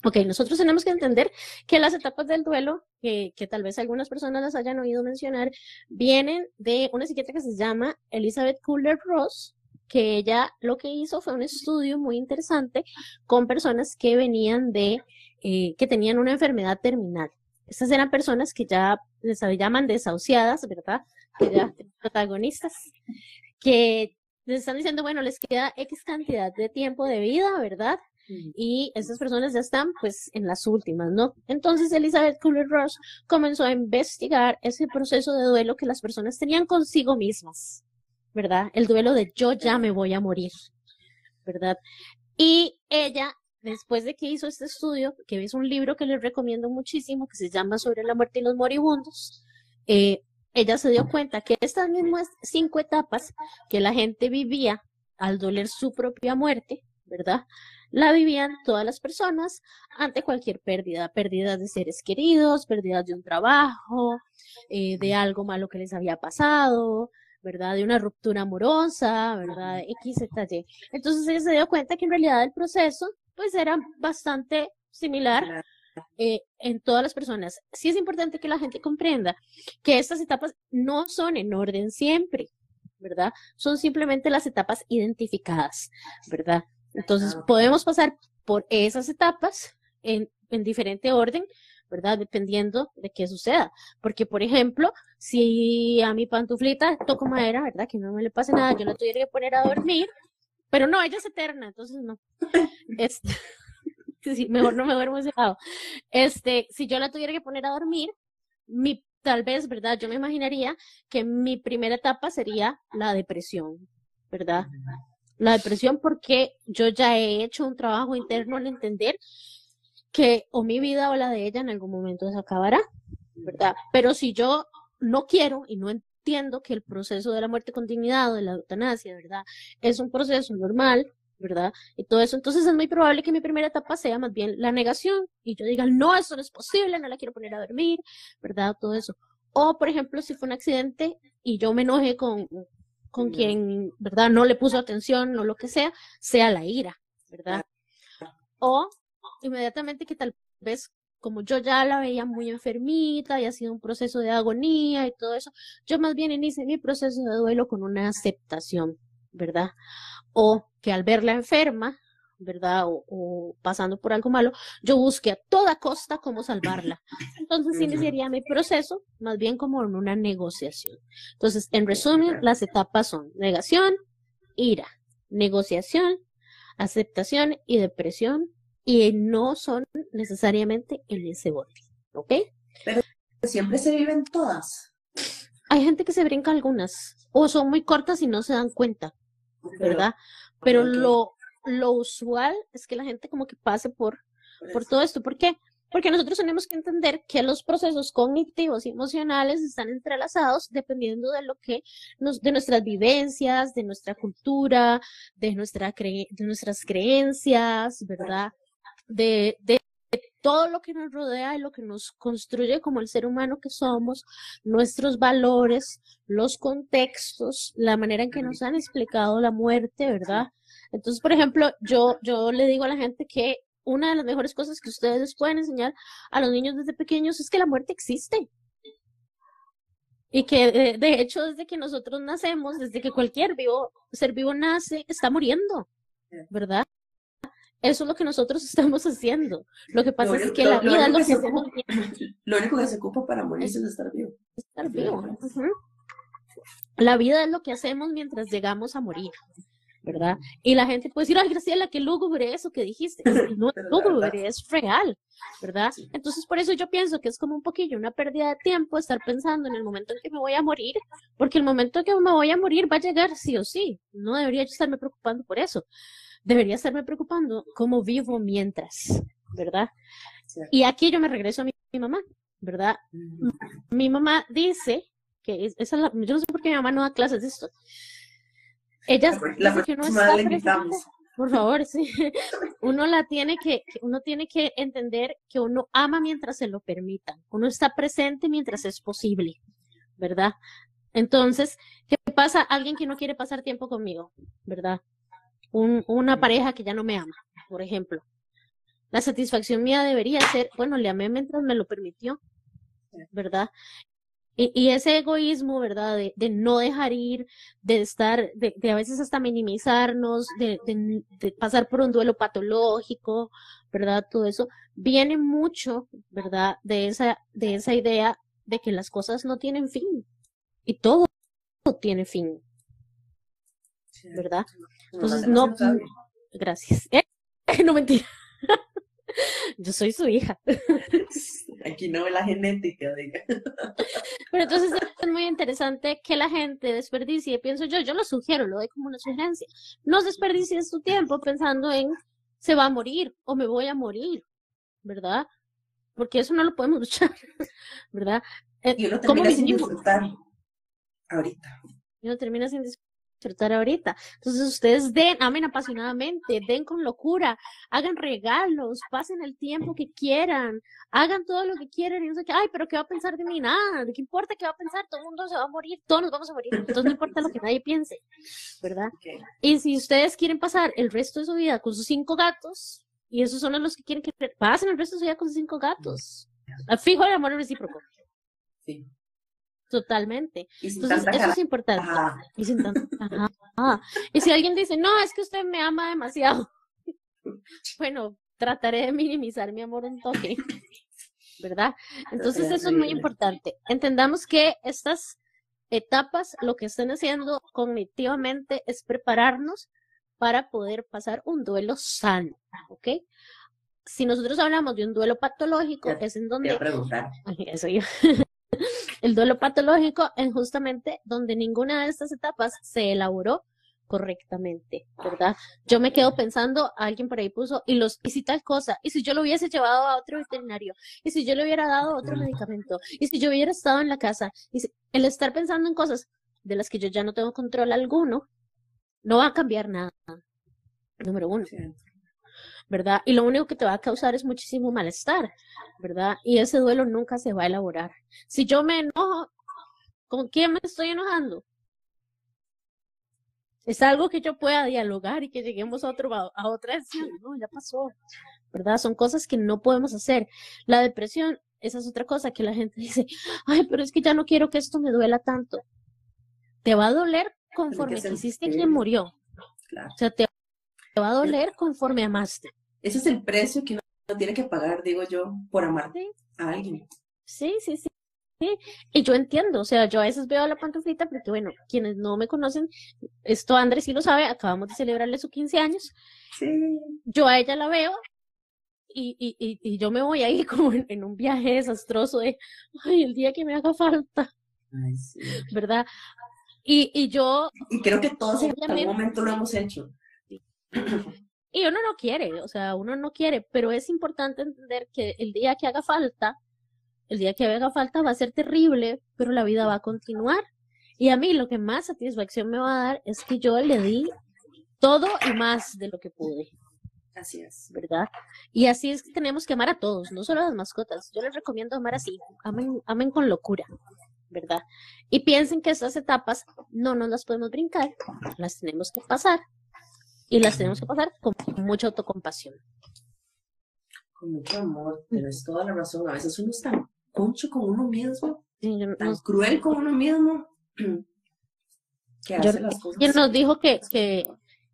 Ok, nosotros tenemos que entender que las etapas del duelo, que, que, tal vez algunas personas las hayan oído mencionar, vienen de una psiquiatra que se llama Elizabeth Kubler-Ross, que ella lo que hizo fue un estudio muy interesante con personas que venían de, eh, que tenían una enfermedad terminal. Estas eran personas que ya les llaman desahuciadas, ¿verdad? Que ya protagonistas, que les están diciendo, bueno, les queda X cantidad de tiempo de vida, ¿verdad? Y estas personas ya están pues en las últimas, ¿no? Entonces Elizabeth Kubler-Ross comenzó a investigar ese proceso de duelo que las personas tenían consigo mismas, ¿verdad? El duelo de yo ya me voy a morir, ¿verdad? Y ella, después de que hizo este estudio, que es un libro que les recomiendo muchísimo, que se llama Sobre la muerte y los moribundos, eh, ella se dio cuenta que estas mismas cinco etapas que la gente vivía al doler su propia muerte, ¿verdad? La vivían todas las personas ante cualquier pérdida, pérdidas de seres queridos, pérdidas de un trabajo, eh, de algo malo que les había pasado, ¿verdad? De una ruptura amorosa, ¿verdad? X, Z, Y. Entonces ella se dio cuenta que en realidad el proceso, pues era bastante similar eh, en todas las personas. Sí es importante que la gente comprenda que estas etapas no son en orden siempre, ¿verdad? Son simplemente las etapas identificadas, ¿verdad? Entonces, podemos pasar por esas etapas en, en diferente orden, ¿verdad? Dependiendo de qué suceda. Porque, por ejemplo, si a mi pantuflita toco madera, ¿verdad? Que no me le pase nada, yo la tuviera que poner a dormir, pero no, ella es eterna, entonces no. Este, mejor no me duermo ese lado. Este, si yo la tuviera que poner a dormir, mi, tal vez, ¿verdad? Yo me imaginaría que mi primera etapa sería la depresión, ¿verdad? La depresión porque yo ya he hecho un trabajo interno al entender que o mi vida o la de ella en algún momento se acabará, ¿verdad? Pero si yo no quiero y no entiendo que el proceso de la muerte con dignidad o de la eutanasia, ¿verdad? Es un proceso normal, ¿verdad? Y todo eso, entonces es muy probable que mi primera etapa sea más bien la negación y yo diga, no, eso no es posible, no la quiero poner a dormir, ¿verdad? Todo eso. O, por ejemplo, si fue un accidente y yo me enojé con, con quien, ¿verdad? No le puso atención o lo que sea, sea la ira, ¿verdad? O inmediatamente que tal vez como yo ya la veía muy enfermita y ha sido un proceso de agonía y todo eso, yo más bien inicié mi proceso de duelo con una aceptación, ¿verdad? O que al verla enferma, ¿verdad? O, pasando por algo malo, yo busqué a toda costa cómo salvarla. Entonces iniciaría mi proceso más bien como en una negociación. Entonces, en resumen, las etapas son negación, ira, negociación, aceptación y depresión y no son necesariamente en ese orden, ¿ok? Pero siempre se viven todas. Hay gente que se brinca algunas o son muy cortas y no se dan cuenta, ¿verdad? Pero lo, lo usual es que la gente como que pase por, por todo esto. ¿Por qué? Porque nosotros tenemos que entender que los procesos cognitivos y emocionales están entrelazados dependiendo de lo que nos, de nuestras vivencias, de nuestra cultura, de, nuestra de nuestras creencias, ¿verdad? de, de todo lo que nos rodea y lo que nos construye como el ser humano que somos, nuestros valores, los contextos, la manera en que nos han explicado la muerte, ¿verdad? Entonces, por ejemplo, yo, yo le digo a la gente que una de las mejores cosas que ustedes les pueden enseñar a los niños desde pequeños es que la muerte existe. Y que de, de hecho desde que nosotros nacemos, desde que cualquier vivo, ser vivo nace, está muriendo, ¿verdad? Eso es lo que nosotros estamos haciendo. Lo que pasa es que la vida es lo que, hacemos. Lo único que se ocupa para morir es estar vivo. Estar vivo. La vida es lo que hacemos mientras llegamos a morir, ¿verdad? Y la gente puede decir, ay, Graciela, qué lúgubre eso que dijiste. No es lúgubre, es real, ¿verdad? Entonces, por eso yo pienso que es como un poquillo una pérdida de tiempo estar pensando en el momento en que me voy a morir, porque el momento en que me voy a morir va a llegar sí o sí. No debería yo estarme preocupando por eso debería estarme preocupando cómo vivo mientras, ¿verdad? Y aquí yo me regreso a mi, mamá, ¿verdad? Mi mamá dice que esa es la, yo no sé por qué mi mamá no da clases de esto. Ella dice que uno está por favor, sí. Uno la tiene que, uno tiene que entender que uno ama mientras se lo permita. Uno está presente mientras es posible, ¿verdad? Entonces, ¿qué pasa? Alguien que no quiere pasar tiempo conmigo, ¿verdad? un, una pareja que ya no me ama, por ejemplo. La satisfacción mía debería ser, bueno, le amé mientras me lo permitió, ¿verdad? Y, y ese egoísmo, ¿verdad? De, de, no dejar ir, de estar, de, de a veces hasta minimizarnos, de, de, pasar por un duelo patológico, ¿verdad? Todo eso viene mucho, ¿verdad? De esa, de esa idea de que las cosas no tienen fin y todo tiene fin, ¿verdad? Entonces, no, gracias. ¿Eh? No mentira. Yo soy su hija. Aquí no ve la genética, diga. Pero entonces es muy interesante que la gente desperdicie, pienso yo, yo lo sugiero, lo doy como una sugerencia. No desperdicies tu tiempo pensando en se va a morir o me voy a morir, ¿verdad? Porque eso no lo podemos luchar, ¿verdad? Eh, y uno termina sin disfrutar ahorita. Y uno termina sin disfrutar disfrutar ahorita. Entonces ustedes den, amen apasionadamente, den con locura, hagan regalos, pasen el tiempo que quieran, hagan todo lo que quieran y no sé qué, ay, pero ¿qué va a pensar de mí? Nada, ¿qué importa qué va a pensar? Todo el mundo se va a morir, todos nos vamos a morir, entonces no importa lo que nadie piense, ¿verdad? Y si ustedes quieren pasar el resto de su vida con sus cinco gatos, y esos son los que quieren que pasen el resto de su vida con sus cinco gatos, fijo el amor recíproco. Sí. Totalmente. Entonces, eso es importante. Y, sin y si alguien dice, no, es que usted me ama demasiado. bueno, trataré de minimizar mi amor un toque. ¿Verdad? Entonces, eso es muy importante. Entendamos que estas etapas lo que están haciendo cognitivamente es prepararnos para poder pasar un duelo sano. ¿Ok? Si nosotros hablamos de un duelo patológico, es en donde. preguntar. Eso yo. El duelo patológico es justamente donde ninguna de estas etapas se elaboró correctamente, ¿verdad? Yo me quedo pensando, alguien por ahí puso, y los, y si tal cosa, y si yo lo hubiese llevado a otro veterinario, y si yo le hubiera dado otro medicamento, y si yo hubiera estado en la casa, y el estar pensando en cosas de las que yo ya no tengo control alguno, no va a cambiar nada. Número uno. ¿Verdad? Y lo único que te va a causar es muchísimo malestar, ¿verdad? Y ese duelo nunca se va a elaborar. Si yo me enojo, ¿con quién me estoy enojando? es algo que yo pueda dialogar y que lleguemos a, otro, a otra decisión. No, ya pasó, ¿verdad? Son cosas que no podemos hacer. La depresión, esa es otra cosa que la gente dice, ay, pero es que ya no quiero que esto me duela tanto. Te va a doler conforme quisiste quien murió. O sea, te, va a doler conforme amaste. Ese es el precio que uno tiene que pagar, digo yo, por amar a alguien. Sí, sí, sí. Y yo entiendo, o sea, yo a veces veo a la pantuflita porque, bueno, quienes no me conocen, esto Andrés sí lo sabe, acabamos de celebrarle sus 15 años. Sí. Yo a ella la veo y, y, y, yo me voy ahí como en, un viaje desastroso de, ay, el día que me haga falta. Ay, sí. ¿Verdad? Y, y yo... Y creo que todos en algún momento lo hemos hecho. Y uno no quiere, o sea, uno no quiere, pero es importante entender que el día que haga falta, el día que haga falta va a ser terrible, pero la vida va a continuar. Y a mí lo que más satisfacción me va a dar es que yo le di todo y más de lo que pude. Así es. ¿Verdad? Y así es que tenemos que amar a todos, no solo a las mascotas. Yo les recomiendo amar así, amen, amen con locura, ¿verdad? Y piensen que estas etapas no nos las podemos brincar, las tenemos que pasar. Y las tenemos que pasar con mucha autocompasión. Con mucho amor, tienes toda la razón. A veces uno está concho con uno mismo, tan cruel con uno mismo, que hace las cosas. ¿Quién nos dijo que, que,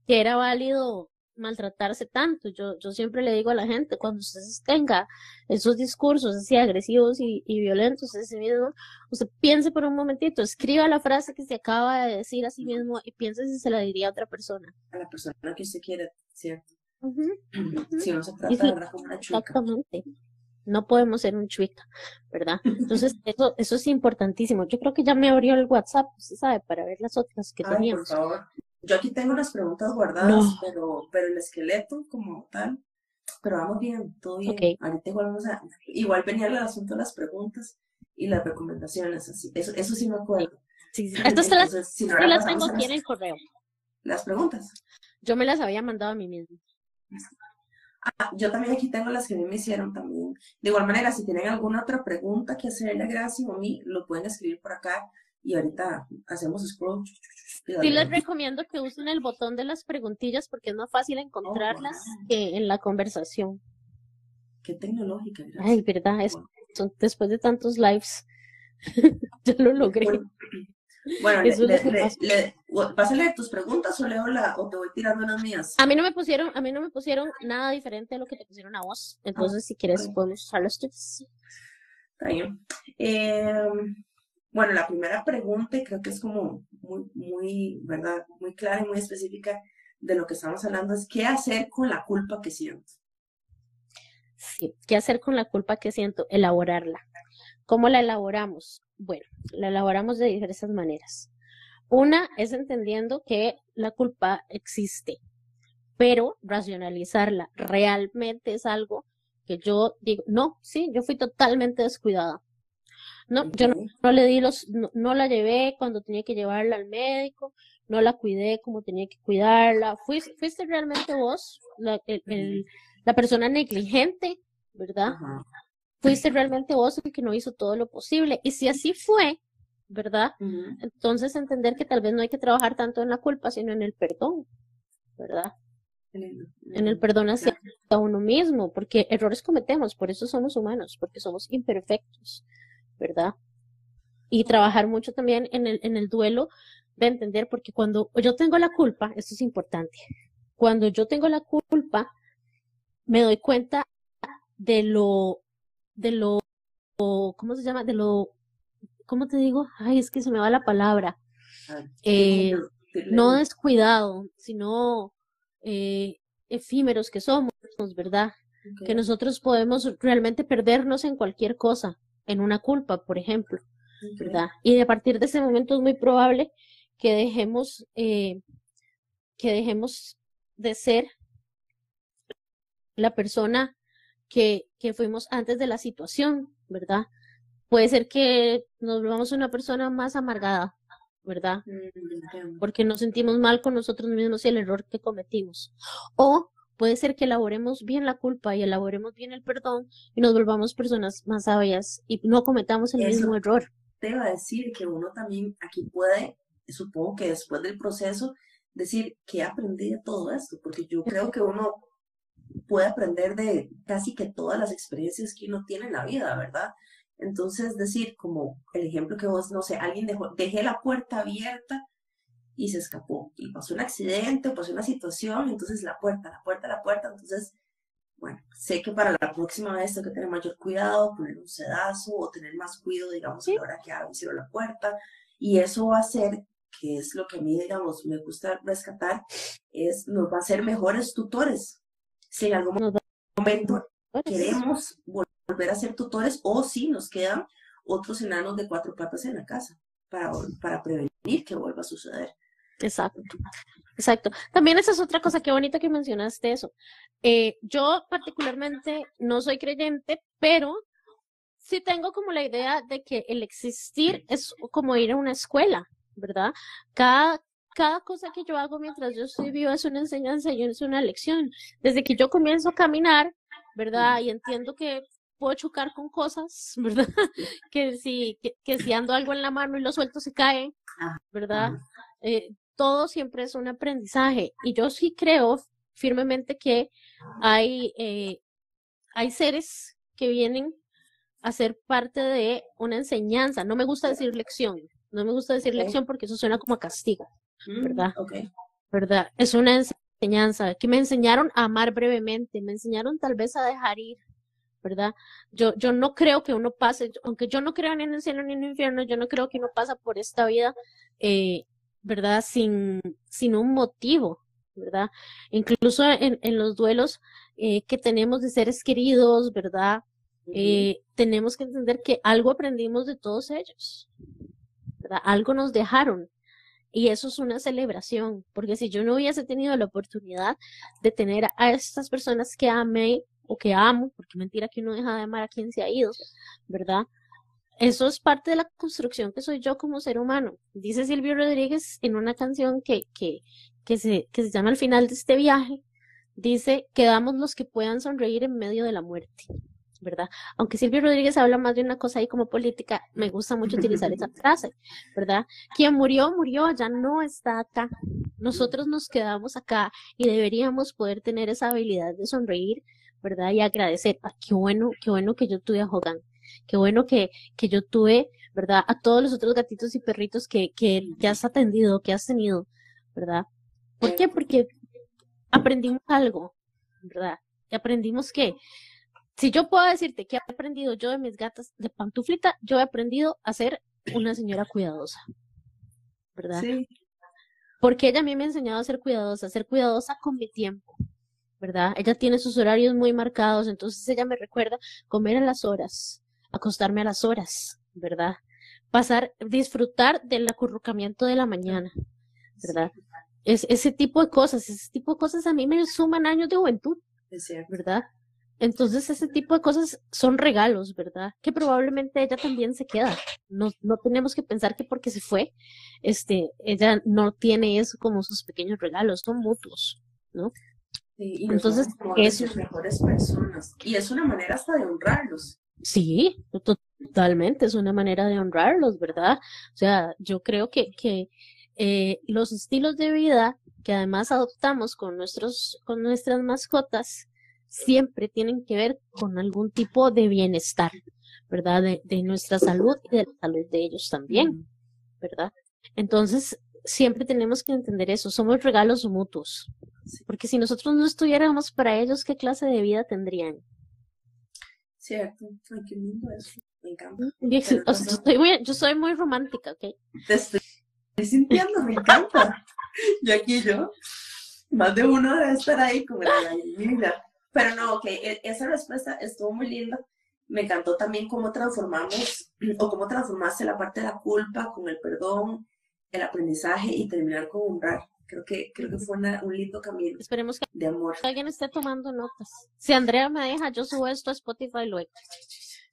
que, era válido maltratarse tanto? Yo, yo siempre le digo a la gente, cuando usted tenga esos discursos así agresivos y, y violentos a sí mismo, usted piense por un momentito, escriba la frase que se acaba de decir a sí mismo y piense si se la diría a otra persona. A la persona que usted quiere, ¿cierto? Si no se trata de como una chueca. Exactamente no podemos ser un chuica, ¿verdad? Entonces, eso, eso es importantísimo. Yo creo que ya me abrió el WhatsApp, usted sabe, para ver las otras que Ay, teníamos. Por favor. Yo aquí tengo las preguntas guardadas, pero, pero el esqueleto como tal, pero vamos bien, todo bien. Ahorita igual vamos a, igual venía el asunto de las preguntas y las recomendaciones, así, eso, eso sí me acuerdo. Sí, sí. Las, las tengo aquí en el correo. Las preguntas. Yo me las había mandado a mí mismo. Ah, yo también aquí tengo las que a mí me hicieron también. De igual manera, si tienen alguna otra pregunta que hacerle a Gracia o a mí, lo pueden escribir por acá y ahorita hacemos scroll. Sí les recomiendo que usen el botón de las preguntillas porque es más fácil encontrarlas oh, que en la conversación. Qué tecnológica, gracias. Ay, verdad, es, después de tantos lives, ya lo logré. Bueno, le, ¿vas a leer tus preguntas o leo la, o te voy tirando las mías? A mí no me pusieron, a mí no me pusieron nada diferente de lo que te pusieron a vos. Entonces, si quieres, podemos usar los tres. Está bien. Em, bueno, la primera pregunta, creo que es como muy, muy, ¿verdad? Muy clara y muy específica de lo que estamos hablando, es qué hacer con la culpa que siento. Sí, ¿qué hacer con la culpa que siento? Elaborarla. ¿Cómo la elaboramos? Bueno, la elaboramos de diversas maneras. Una es entendiendo que la culpa existe, pero racionalizarla realmente es algo que yo digo, no, sí, yo fui totalmente descuidada. No, yo no, le di los, no, la llevé cuando tenía que llevarla al médico, no la cuidé como tenía que cuidarla. Fuiste, fuiste realmente vos, la, la persona negligente, ¿verdad? fuiste realmente vos el que no hizo todo lo posible. Y si así fue, ¿verdad? Entonces entender que tal vez no hay que trabajar tanto en la culpa, sino en el perdón, ¿verdad? En el, perdón hacia uno mismo, porque errores cometemos, por eso somos humanos, porque somos imperfectos, ¿verdad? Y trabajar mucho también en el, en el duelo de entender, porque cuando yo tengo la culpa, esto es importante, cuando yo tengo la culpa, me doy cuenta de lo de lo, ¿cómo se llama? De lo, ¿cómo te digo? Ay, es que se me va la palabra. Eh, no descuidado, sino eh, efímeros que somos, ¿verdad? Que nosotros podemos realmente perdernos en cualquier cosa, en una culpa, por ejemplo, ¿verdad? Y a partir de ese momento es muy probable que dejemos eh, que dejemos de ser la persona que, que fuimos antes de la situación, ¿verdad? Puede ser que nos volvamos una persona más amargada, ¿verdad? Mm, Porque nos sentimos mal con nosotros mismos y el error que cometimos. O puede ser que elaboremos bien la culpa y elaboremos bien el perdón y nos volvamos personas más sabias y no cometamos el Eso. mismo error. Te iba a decir que uno también aquí puede, supongo que después del proceso, decir que aprendí de todo esto, porque yo creo que uno puede aprender de casi que todas las experiencias que uno tiene en la vida, ¿verdad? Entonces, decir, como el ejemplo que vos, no sé, alguien dejó, dejé la puerta abierta y se escapó, y pasó un accidente, pasó una situación, entonces la puerta, la puerta, la puerta, entonces, bueno, sé que para la próxima vez tengo que tener mayor cuidado, poner un sedazo o tener más cuidado, digamos, a la hora que abro cierro la puerta, y eso va a hacer, que es lo que a mí, digamos, me gusta rescatar, es, nos va a hacer mejores tutores. Si en algún momento queremos vol- volver a ser tutores o si nos quedan otros enanos de cuatro patas en la casa para, para prevenir que vuelva a suceder. Exacto, exacto. También esa es otra cosa, qué bonito que mencionaste eso. Eh, yo particularmente no soy creyente, pero sí tengo como la idea de que el existir es como ir a una escuela, ¿verdad? Cada, cada cosa que yo hago mientras yo estoy viva es una enseñanza y es una lección. Desde que yo comienzo a caminar, ¿verdad? Y entiendo que puedo chocar con cosas, ¿verdad? Que si, que, que si ando algo en la mano y lo suelto se cae, Ajá. ¿verdad? Eh, todo siempre es un aprendizaje. Y yo sí creo firmemente que hay, eh, hay seres que vienen a ser parte de una enseñanza. No me gusta decir lección. No me gusta decir lección porque eso suena como a castigo, Mm, ¿verdad? ¿verdad? Es una enseñanza que me enseñaron a amar brevemente, me enseñaron tal vez a dejar ir, ¿verdad? Yo, yo no creo que uno pase, aunque yo no creo ni en el cielo ni en el infierno, yo no creo que uno pasa por esta vida, eh, ¿verdad? Sin, sin un motivo, ¿verdad? Incluso en, en los duelos eh, que tenemos de seres queridos, ¿verdad? Eh, tenemos que entender que algo aprendimos de todos ellos, ¿verdad? Algo nos dejaron. Y eso es una celebración, porque si yo no hubiese tenido la oportunidad de tener a estas personas que amé o que amo, porque mentira que uno deja de amar a quien se ha ido, ¿verdad? Eso es parte de la construcción que soy yo como ser humano. Dice Silvio Rodríguez en una canción que, que, que, se, que se llama Al final de este viaje, dice, quedamos los que puedan sonreír en medio de la muerte. ¿verdad? Aunque Silvio Rodríguez habla más de una cosa ahí como política, me gusta mucho utilizar esa frase, ¿verdad? Quien murió, murió, ya no está acá. Nosotros nos quedamos acá y deberíamos poder tener esa habilidad de sonreír, ¿verdad? Y agradecer. Ah, qué bueno, qué bueno que yo tuve a Hogan. Qué bueno que, que yo tuve, ¿verdad? A todos los otros gatitos y perritos que, que, que has atendido, que has tenido, ¿verdad? ¿Por qué? Porque aprendimos algo, ¿verdad? Y aprendimos que si yo puedo decirte que he aprendido yo de mis gatas de pantuflita, yo he aprendido a ser una señora cuidadosa, ¿verdad? Sí. Porque ella a mí me ha enseñado a ser cuidadosa, a ser cuidadosa con mi tiempo, ¿verdad? Ella tiene sus horarios muy marcados, entonces ella me recuerda comer a las horas, acostarme a las horas, ¿verdad? Pasar, disfrutar del acurrucamiento de la mañana, ¿verdad? Es, ese tipo de cosas, ese tipo de cosas a mí me suman años de juventud, Es. ¿verdad? Entonces ese tipo de cosas son regalos, ¿verdad? Que probablemente ella también se queda. No, no tenemos que pensar que porque se fue, este, ella no tiene eso como sus pequeños regalos, son mutuos, ¿no? Sí, y Entonces, las mejores personas. Y es una manera hasta de honrarlos. Sí, to- totalmente, es una manera de honrarlos, ¿verdad? O sea, yo creo que, que eh, los estilos de vida que además adoptamos con nuestros, con nuestras mascotas, siempre tienen que ver con algún tipo de bienestar, ¿verdad? De, de nuestra salud y de la salud de ellos también, ¿verdad? Entonces, siempre tenemos que entender eso, somos regalos mutuos, porque si nosotros no estuviéramos para ellos, ¿qué clase de vida tendrían? Cierto. Ay, qué lindo eso. Me encanta. Yo, o sea, yo soy muy, yo soy muy romántica, ¿ok? Te estoy sintiendo, me encanta. Y aquí yo, más de uno debe estar ahí con la gallinilla. Pero no, ok, e- esa respuesta estuvo muy linda. Me encantó también cómo transformamos o cómo transformaste la parte de la culpa con el perdón, el aprendizaje y terminar con honrar. Creo que, creo que fue un lindo camino. Esperemos que de amor. alguien esté tomando notas. Si Andrea me deja, yo subo esto a Spotify luego.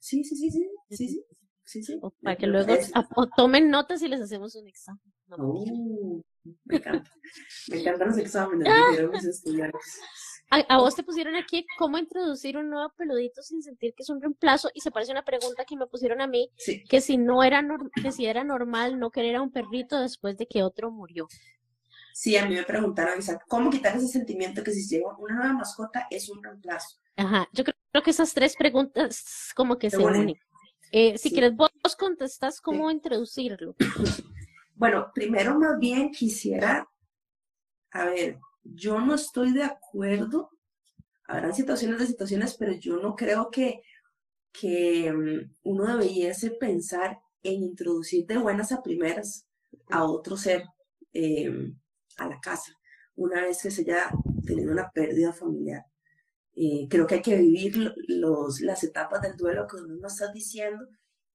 Sí, sí, sí, sí, sí, sí. sí, sí. para que luego tomen notas y les hacemos un examen. Uh, me encanta. me encantan los exámenes mis estudiantes. A, vos te pusieron aquí cómo introducir un nuevo peludito sin sentir que es un reemplazo y se parece una pregunta que me pusieron a mí, que si no era que si era normal no querer a un perrito después de que otro murió. Sí, a mí me preguntaron, ¿cómo quitar ese sentimiento que si llega una nueva mascota es un reemplazo? Ajá, yo creo, que esas tres preguntas como que se, unen. Eh, si quieres, vos contestas cómo introducirlo. Bueno, primero más bien quisiera, a ver, yo no estoy de acuerdo, habrán situaciones de situaciones, pero yo no creo que, que mm, uno debiese pensar en introducir de buenas a primeras a otro ser em, a la casa, una vez que se haya tenido una pérdida familiar. Eh, creo que hay que vivir los, las etapas del duelo que uno nos está diciendo,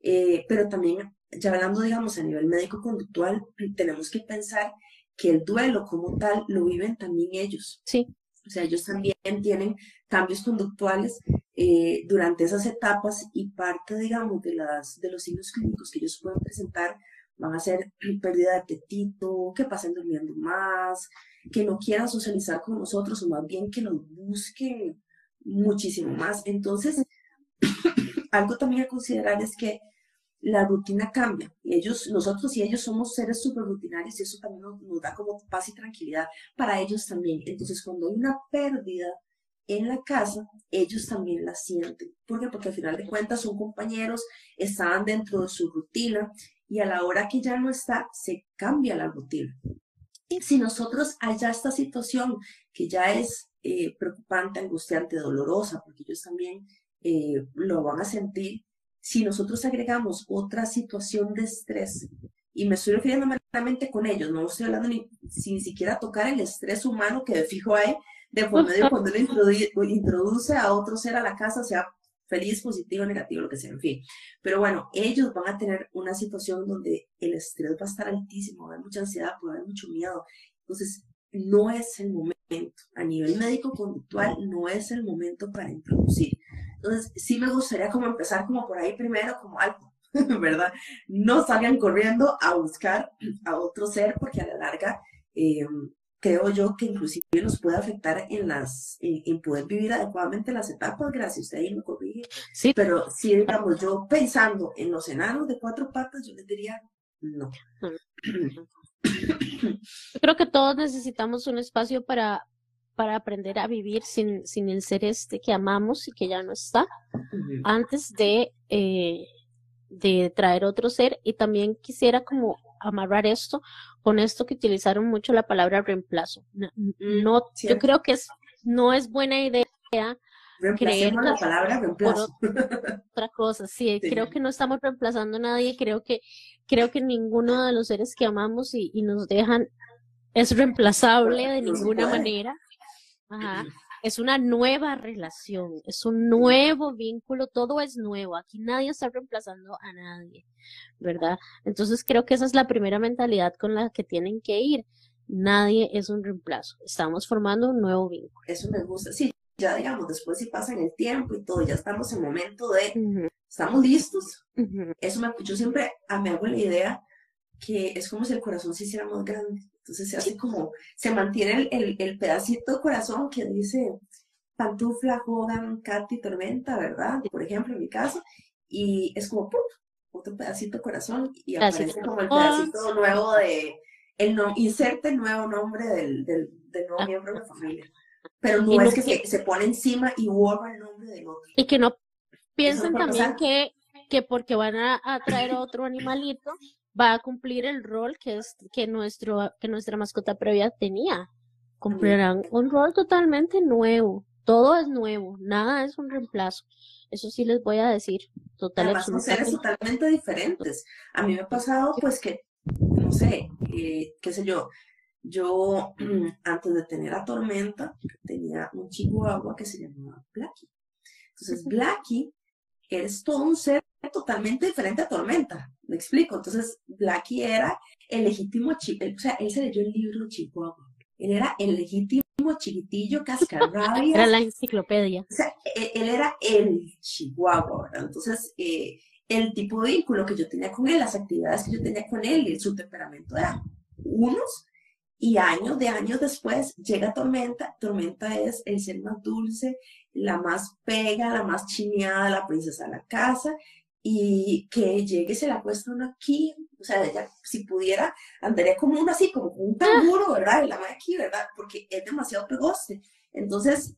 eh, pero también, ya hablando, digamos, a nivel médico-conductual, tenemos que pensar que el duelo como tal lo viven también ellos. Sí. O sea, ellos también tienen cambios conductuales eh, durante esas etapas y parte, digamos, de, las, de los signos clínicos que ellos pueden presentar van a ser pérdida de apetito, que pasen durmiendo más, que no quieran socializar con nosotros o más bien que nos busquen muchísimo más. Entonces, algo también a considerar es que la rutina cambia. Ellos, nosotros y ellos somos seres súper rutinarios y eso también nos, da como paz y tranquilidad para ellos también. Entonces, cuando hay una pérdida en la casa, ellos también la sienten. ¿Por qué? Porque al final de cuentas son compañeros, estaban dentro de su rutina y a la hora que ya no está, se cambia la rutina. Si nosotros allá esta situación que ya es eh, preocupante, angustiante, dolorosa, porque ellos también eh, lo van a sentir, si nosotros agregamos otra situación de estrés, y me estoy refiriendo meramente con ellos, no estoy hablando ni, sin siquiera tocar el estrés humano que de fijo hay de por medio cuando lo introduce a otro ser a la casa, sea feliz, positivo, negativo, lo que sea, en fin. Pero bueno, ellos van a tener una situación donde el estrés va a estar altísimo, va a haber mucha ansiedad, puede haber mucho miedo. Entonces, no es el momento. A nivel médico-conductual, no es el momento para introducir. Entonces, sí me gustaría como empezar como por ahí primero, como algo, ¿verdad? No salgan corriendo a buscar a otro ser porque a la larga eh, creo yo que inclusive nos puede afectar en las en, poder vivir adecuadamente las etapas, gracias, usted ahí me corrige. Sí. Pero si digamos yo pensando en los enanos de cuatro patas, yo les diría no. Yo creo que todos necesitamos un espacio para, para aprender a vivir sin, sin el ser este que amamos y que ya no está, antes de, eh, de traer otro ser. Y también quisiera como amarrar esto con esto que utilizaron mucho la palabra reemplazo. No, mm, yo creo que es, no es buena idea creer la palabra reemplazo. otra cosa. Sí, creo que no estamos reemplazando a nadie, creo que creo que ninguno de los seres que amamos y, y nos dejan es reemplazable de ninguna manera. Ajá es una nueva relación, es un nuevo vínculo, todo es nuevo, aquí nadie está reemplazando a nadie, ¿verdad? Entonces creo que esa es la primera mentalidad con la que tienen que ir. Nadie es un reemplazo, estamos formando un nuevo vínculo. Eso me gusta, sí, ya digamos, después si pasa en el tiempo y todo, ya estamos en momento de, estamos listos. Eso me, yo siempre me hago la idea que es como si el corazón se hiciera más grande. Entonces se hace como, se mantiene el, el, pedacito de corazón que dice pantufla, jodan, Katy, tormenta, ¿verdad? Por ejemplo, en mi caso, y es como ¡pum! otro pedacito de corazón y aparece como el pedacito nuevo de, el no, inserte el nuevo nombre del, del, del nuevo miembro de la familia. Pero no es que, se, se, pone encima y borra el nombre del otro. Y que no piensen también que, que porque van a, a traer otro animalito, va a cumplir el rol que es que nuestro que nuestra mascota previa tenía. Cumplirán un rol totalmente nuevo. Todo es nuevo, nada es un reemplazo. Eso sí les voy a decir. Total, Además son seres totalmente diferentes. A mí me ha pasado pues que, no sé, eh, qué sé yo, yo antes de tener a Tormenta tenía un chihuahua que se llamaba Blacky. Entonces Blacky es todo un ser totalmente diferente a Tormenta. Me explico. Entonces, Blackie era el legítimo chico, o sea, él se leyó el libro Chihuahua. Él era el legítimo chiquitillo, cascarrabias. Era la enciclopedia. O sea, e, él, era el chihuahua, ¿verdad? Entonces, eh, el tipo de vínculo que yo tenía con él, las actividades que yo tenía con él y su temperamento eran unos. Y años de años después llega Tormenta. Tormenta es el ser más dulce, la más pega, la más chineada, la princesa de la casa. Y que llegue y se la acuesta uno aquí. O sea, ella, si pudiera, andaría como uno así, como un canguro, ¿verdad? la va aquí, ¿verdad? Porque es demasiado pegoste. Entonces,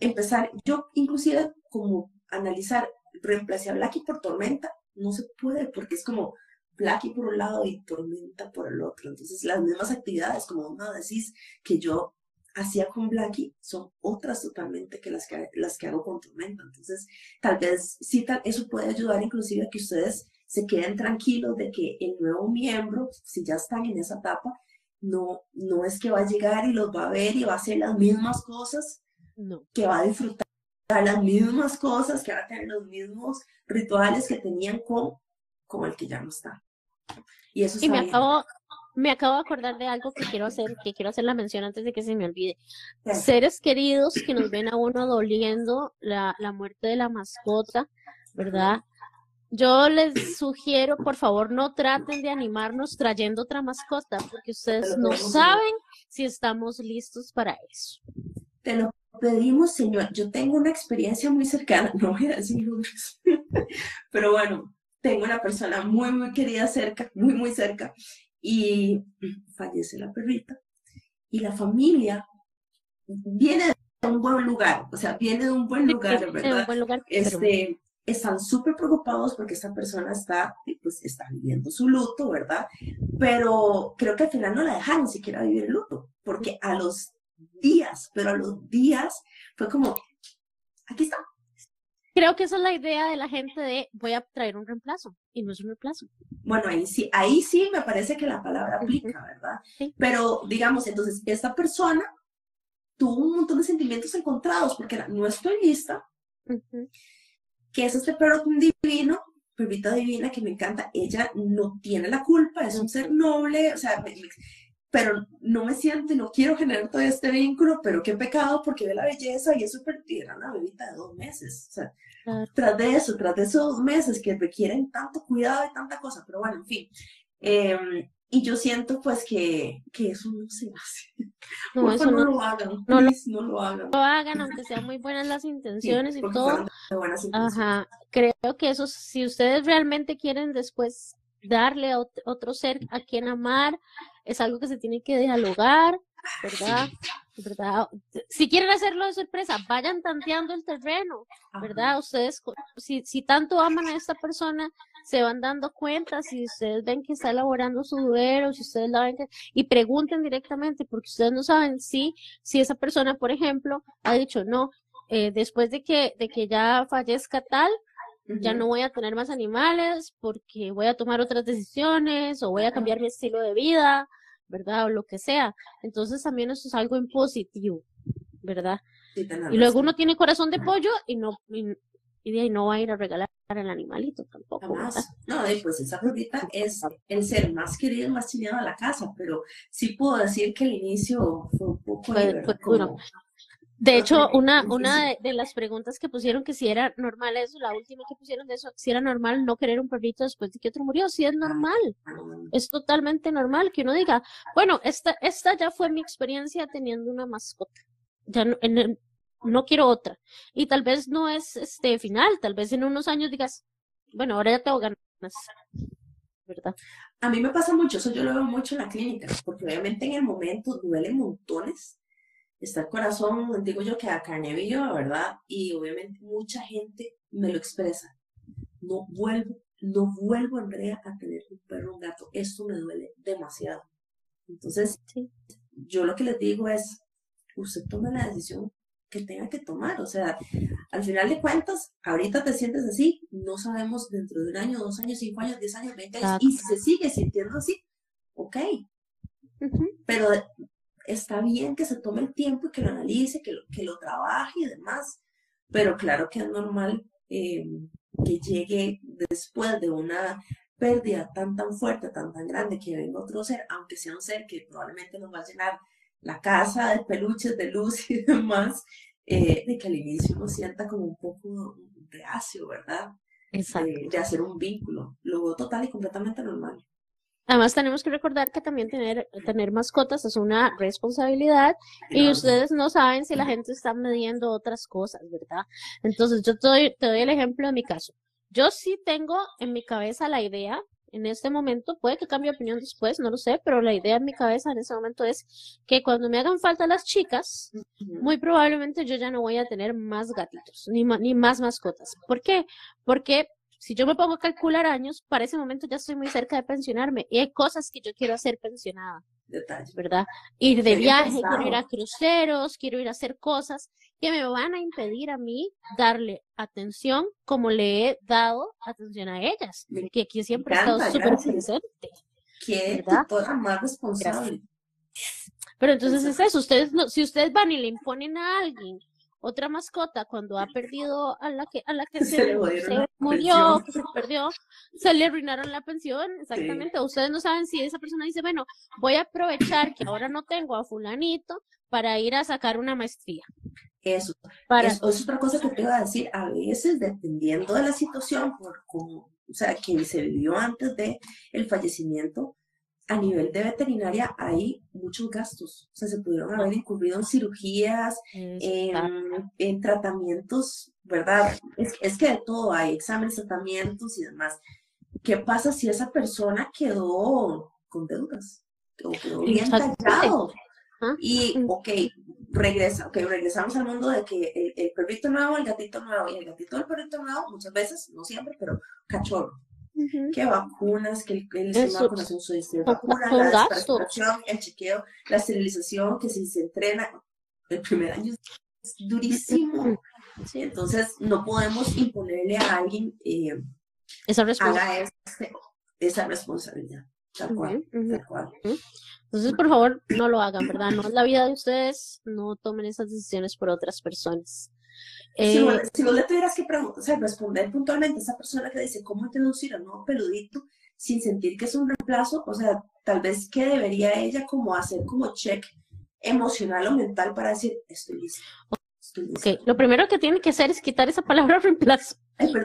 empezar, yo inclusive como analizar reemplacé a Blacky por Tormenta, no se puede porque es como Blacky por un lado y Tormenta por el otro. Entonces las mismas actividades, como uno decís, que yo hacía con Blacky son otras totalmente que las que, las que hago con Tormenta. Entonces, tal vez sí, tal, eso puede ayudar inclusive a que ustedes se queden tranquilos de que el nuevo miembro, si ya están en esa etapa, no, no es que va a llegar y los va a ver y va a hacer las mismas cosas, no. que va a disfrutar las mismas cosas, que ahora tienen los mismos rituales que tenían con, con el que ya no está. Y eso y me acabo, me acabo de acordar de algo que quiero hacer, que quiero hacer la mención antes de que se me olvide. Seres queridos que nos ven a uno doliendo la, la muerte de la mascota, ¿verdad? Yo les sugiero, por favor, no traten de animarnos trayendo otra mascota, porque ustedes no saben si estamos listos para eso. Te lo pedimos, Señor, yo tengo una experiencia muy cercana, no voy a decir pero bueno, tengo una persona muy, muy querida cerca, muy, muy cerca, y fallece la perrita, y la familia viene de un buen lugar, o sea, viene de un buen lugar, ¿verdad? Un buen lugar, este, están súper preocupados porque esta persona está, pues, está viviendo su luto, ¿verdad? Pero creo que al final no la dejaron siquiera vivir el luto, porque a los días, pero a los días fue como, aquí está. Creo que esa es la idea de la gente de voy a traer un reemplazo y no es un reemplazo. Bueno, ahí sí, ahí sí me parece que la palabra aplica, ¿verdad? Pero digamos, entonces, esta persona tuvo un montón de sentimientos encontrados porque no estoy lista, que es este perro divino, perrita divina que me encanta, ella no tiene la culpa, es un ser noble, o sea, pero no me siento y no quiero generar todo este vínculo, pero qué pecado porque ve la belleza y eso perdiera una bebita de dos meses. O sea, tras de eso, tras de esos dos meses que requieren tanto cuidado y tanta cosa, pero bueno, en fin. Em, y yo siento pues que, que eso no se hace. No, eso no, lo hagan. No, no, lo hagan. Lo hagan, aunque sean muy buenas las intenciones y todo. Ajá. Creo que eso, si ustedes realmente quieren después darle a otro ser a quien amar, es algo que se tiene que dialogar, ¿verdad? ¿verdad? Si quieren hacerlo de sorpresa, vayan tanteando el terreno, ¿verdad? Ustedes, si, si tanto aman a esta persona, se van dando cuenta, si ustedes ven que está elaborando su duelo, si ustedes la ven que, y pregunten directamente, porque ustedes no saben si, si esa persona, por ejemplo, ha dicho, no, eh, después de que, de que ya fallezca tal, ya no voy a tener más animales porque voy a tomar otras decisiones o voy a cambiar mi estilo de vida, ¿verdad? O lo que sea. Entonces también eso es algo en positivo, ¿verdad? y luego uno tiene corazón de pollo y no y, y no va a ir a regalar el animalito tampoco. No, pues esa perrita es el ser más querido más chineado de la casa, pero sí puedo decir que el inicio fue un poco de hecho, una, una de, las preguntas que pusieron que si era normal eso, la última que pusieron de eso, si era normal no querer un perrito después de que otro murió, sí es normal. Es totalmente normal que uno diga, bueno, esta, esta ya fue mi experiencia teniendo una mascota. Ya no, no quiero otra. Y tal vez no es este final, tal vez en unos años digas, bueno, ahora ya tengo ganas. ¿verdad? A mí me pasa mucho, eso yo lo veo mucho en la clínica, porque obviamente en el momento duele montones, está el corazón, digo yo que a carne viva, ¿verdad? Y obviamente mucha gente me lo expresa. No vuelvo, no vuelvo, Andrea, a tener un perro un gato. Esto me duele demasiado. Entonces, yo lo que les digo es, usted toma la decisión que tenga que tomar. O sea, al final de cuentas, ahorita te sientes así, no sabemos dentro de un año, dos años, cinco años, diez años, veinte años, y si se sigue sintiendo así, ok. Pero está bien que se tome el tiempo y que lo analice, que lo, que lo trabaje y demás, pero claro que es normal eh, que llegue después de una pérdida tan tan fuerte, tan tan grande, que venga otro ser, aunque sea un ser que probablemente nos va a llenar la casa de peluches, de luz y demás, eh, de que al inicio uno sienta como un poco reacio, ¿verdad? Exacto. de hacer un vínculo. Lo total y completamente normal. Además, tenemos que recordar que también tener, tener mascotas es una responsabilidad y ustedes no saben si la gente está midiendo otras cosas, ¿verdad? Entonces, yo te doy, te doy el ejemplo de mi caso. Yo sí tengo en mi cabeza la idea en este momento, puede que cambie opinión después, no lo sé, pero la idea en mi cabeza en ese momento es que cuando me hagan falta las chicas, muy probablemente yo ya no voy a tener más gatitos, ni, ni más mascotas. ¿Por qué? Porque si yo me pongo a calcular años, para ese momento ya estoy muy cerca de pensionarme y hay cosas que yo quiero hacer pensionada. ¿Verdad? Ir de viaje, quiero ir a cruceros, quiero ir a hacer cosas que me van a impedir a mí darle atención como le he dado atención a ellas, que aquí siempre he estado súper presente. Que toda más responsable. Pero entonces es eso, ustedes no, si ustedes van y le imponen a alguien otra mascota cuando ha perdido a la que a la que se, murió, que se perdió, se le arruinaron la pensión, exactamente. Ustedes no saben si esa persona dice, bueno, voy a aprovechar que ahora no tengo a fulanito para ir a sacar una maestría. Eso. Para... Es, otra cosa que te iba a decir, a veces dependiendo de la situación, por como, o sea, que se vivió antes de el fallecimiento, a nivel de veterinaria hay muchos gastos. O sea, se pudieron haber incurrido en cirugías, en, tratamientos, ¿verdad? Es, que de todo hay, exámenes, tratamientos y demás. ¿Qué pasa si esa persona quedó con deudas? O quedó bien tallado. Y, ok, regresa, ok, regresamos al mundo de que el, el, perrito nuevo, el gatito nuevo, y el gatito del perrito nuevo, muchas veces, no siempre, pero cachorro que vacunas, que el, el sistema de vacunación de vacuna, la el chequeo, la esterilización, que si se entrena, el primer año es durísimo. ¿sí? Entonces, no podemos imponerle a alguien eh, esa, responsabilidad. Este, esa responsabilidad. Tal cual, tal cual. Entonces, por favor, no lo hagan, ¿verdad? No es la vida de ustedes, no tomen esas decisiones por otras personas. Si, vos, eh, le tuvieras que o sea, responder puntualmente a esa persona que dice cómo introducir a un nuevo peludito sin sentir que es un reemplazo, o sea, tal vez que debería ella como hacer como check emocional o mental para decir, estoy lista. Ok, lo primero que tiene que hacer es quitar esa palabra reemplazo.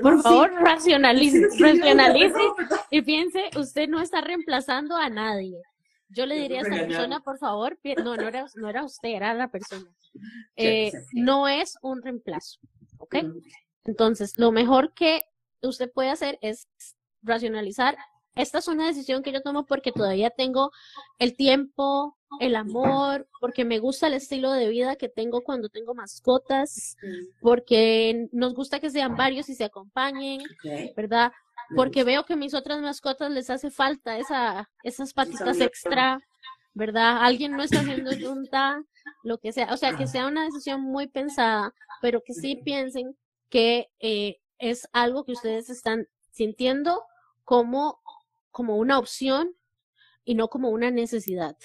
Por favor, racionalice, racionalice y piense, usted no está reemplazando a nadie. Yo le diría a esa persona, por favor, no, no era, no era usted, era la persona. Eh, no es un reemplazo, ¿ok? Entonces, lo mejor que usted puede hacer es racionalizar. Esta es una decisión que yo tomo porque todavía tengo el tiempo, el amor, porque me gusta el estilo de vida que tengo cuando tengo mascotas, porque nos gusta que sean varios y se acompañen, ¿verdad? Porque veo que mis otras mascotas les hace falta esa, esas patitas extra, ¿verdad? Alguien no está haciendo junta, lo que sea, o sea, que sea una decisión muy pensada, pero que sí piensen que eh, es algo que ustedes están sintiendo como, como una opción y no como una necesidad.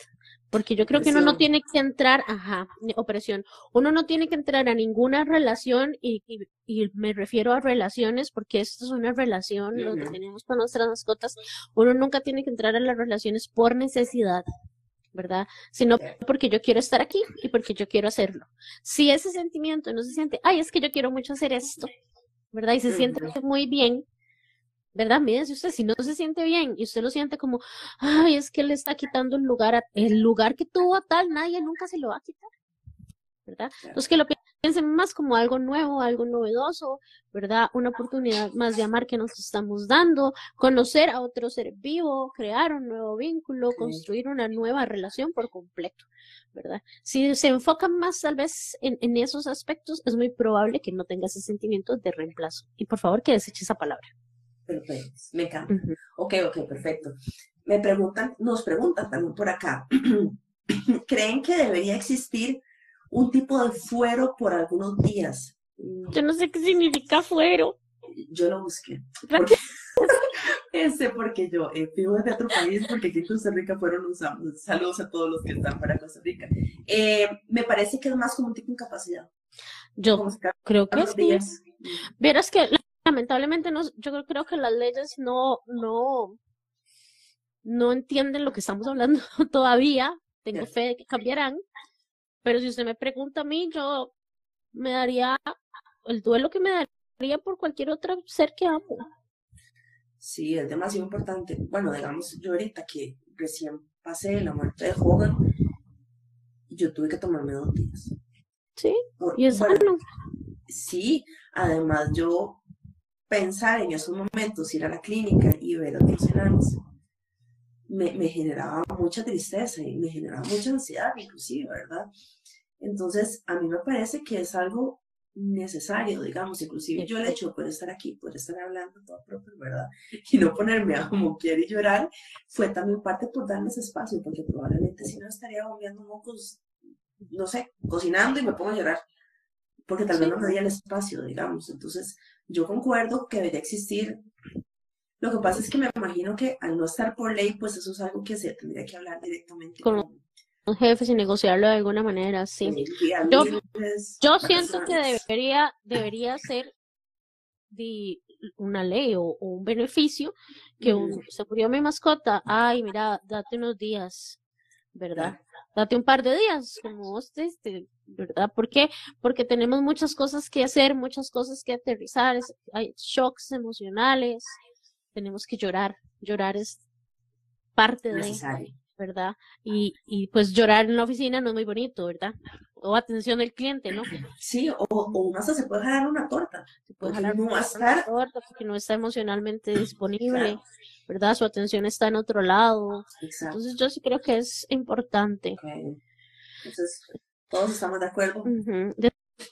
Porque yo creo que uno no tiene que entrar, ajá, opresión, uno no tiene que entrar a ninguna relación y, y, me refiero a relaciones porque esto es una relación, lo que tenemos con nuestras mascotas, uno nunca tiene que entrar a las relaciones por necesidad, ¿verdad? Sino porque yo quiero estar aquí y porque yo quiero hacerlo. Si ese sentimiento no se siente, ay, es que yo quiero mucho hacer esto, ¿verdad? Y se siente muy bien, ¿verdad? Mire, si usted si no se siente bien y usted lo siente como, ay, es que le está quitando el lugar, el lugar que tuvo a tal, nadie nunca se lo va a quitar, ¿verdad? Entonces que lo piensen más como algo nuevo, algo novedoso, ¿verdad? Una oportunidad más de amar que nos estamos dando, conocer a otro ser vivo, crear un nuevo vínculo, construir una nueva relación por completo, ¿verdad? Si se enfocan más tal vez en, en esos aspectos, es muy probable que no tenga ese sentimiento de reemplazo. Y por favor que deseche esa palabra. Perfecto, me encanta. Ok, ok, perfecto. Me preguntan, nos preguntan también por acá, ¿creen que debería existir un tipo de fuero por algunos días? Yo no sé qué significa fuero. Yo lo busqué. Porque, ese porque yo eh, vivo desde otro país, porque aquí en Costa Rica fueron usados. Saludos a todos los que están para Costa Rica. Eh, me parece que es más como un tipo de incapacidad. Yo creo que sí. Verás que lamentablemente no, yo creo que las leyes no, no, no entienden lo que estamos hablando todavía, tengo fe de que cambiarán, pero si usted me pregunta a mí, yo me daría el duelo que me daría por cualquier otro ser que amo. Sí, es demasiado importante. Bueno, digamos, yo ahorita que recién pasé la muerte de Hogan, yo tuve que tomarme dos días. Sí, y es bueno, Sí, además yo pensar en esos momentos, ir a la clínica y ver a los enanos, me, me generaba mucha tristeza y me generaba mucha ansiedad, inclusive, ¿verdad? Entonces, a mí me parece que es algo necesario, digamos, inclusive yo el hecho de poder estar aquí, poder estar hablando todo propio, ¿verdad? Y no ponerme a como quiere y llorar, fue también parte por darme ese espacio, porque probablemente si no estaría bombeando mocos, no sé, cocinando y me pongo a llorar, porque tal vez no di el espacio, digamos. Entonces, yo concuerdo que debería existir. Lo que pasa es que me imagino que al no estar por ley, pues eso es algo que se tendría que hablar directamente con, los jefes y negociarlo de alguna manera, sí. Yo, yo siento que debería, debería ser de una ley o, un beneficio que un, se murió mi mascota, ay, mira, date unos días, ¿verdad? Date un par de días, como usted, este, ¿verdad? ¿Por qué? Porque tenemos muchas cosas que hacer, muchas cosas que aterrizar, hay shocks emocionales, tenemos que llorar, llorar es parte de, ¿verdad? Y, y pues llorar en la oficina no es muy bonito, ¿verdad? O atención del cliente, ¿no? Sí, o, o hasta se puede jalar una torta. Se puede jalar no una torta porque no está emocionalmente disponible, ¿verdad? Su atención está en otro lado. Entonces yo sí creo que es importante. Entonces, todos estamos de acuerdo.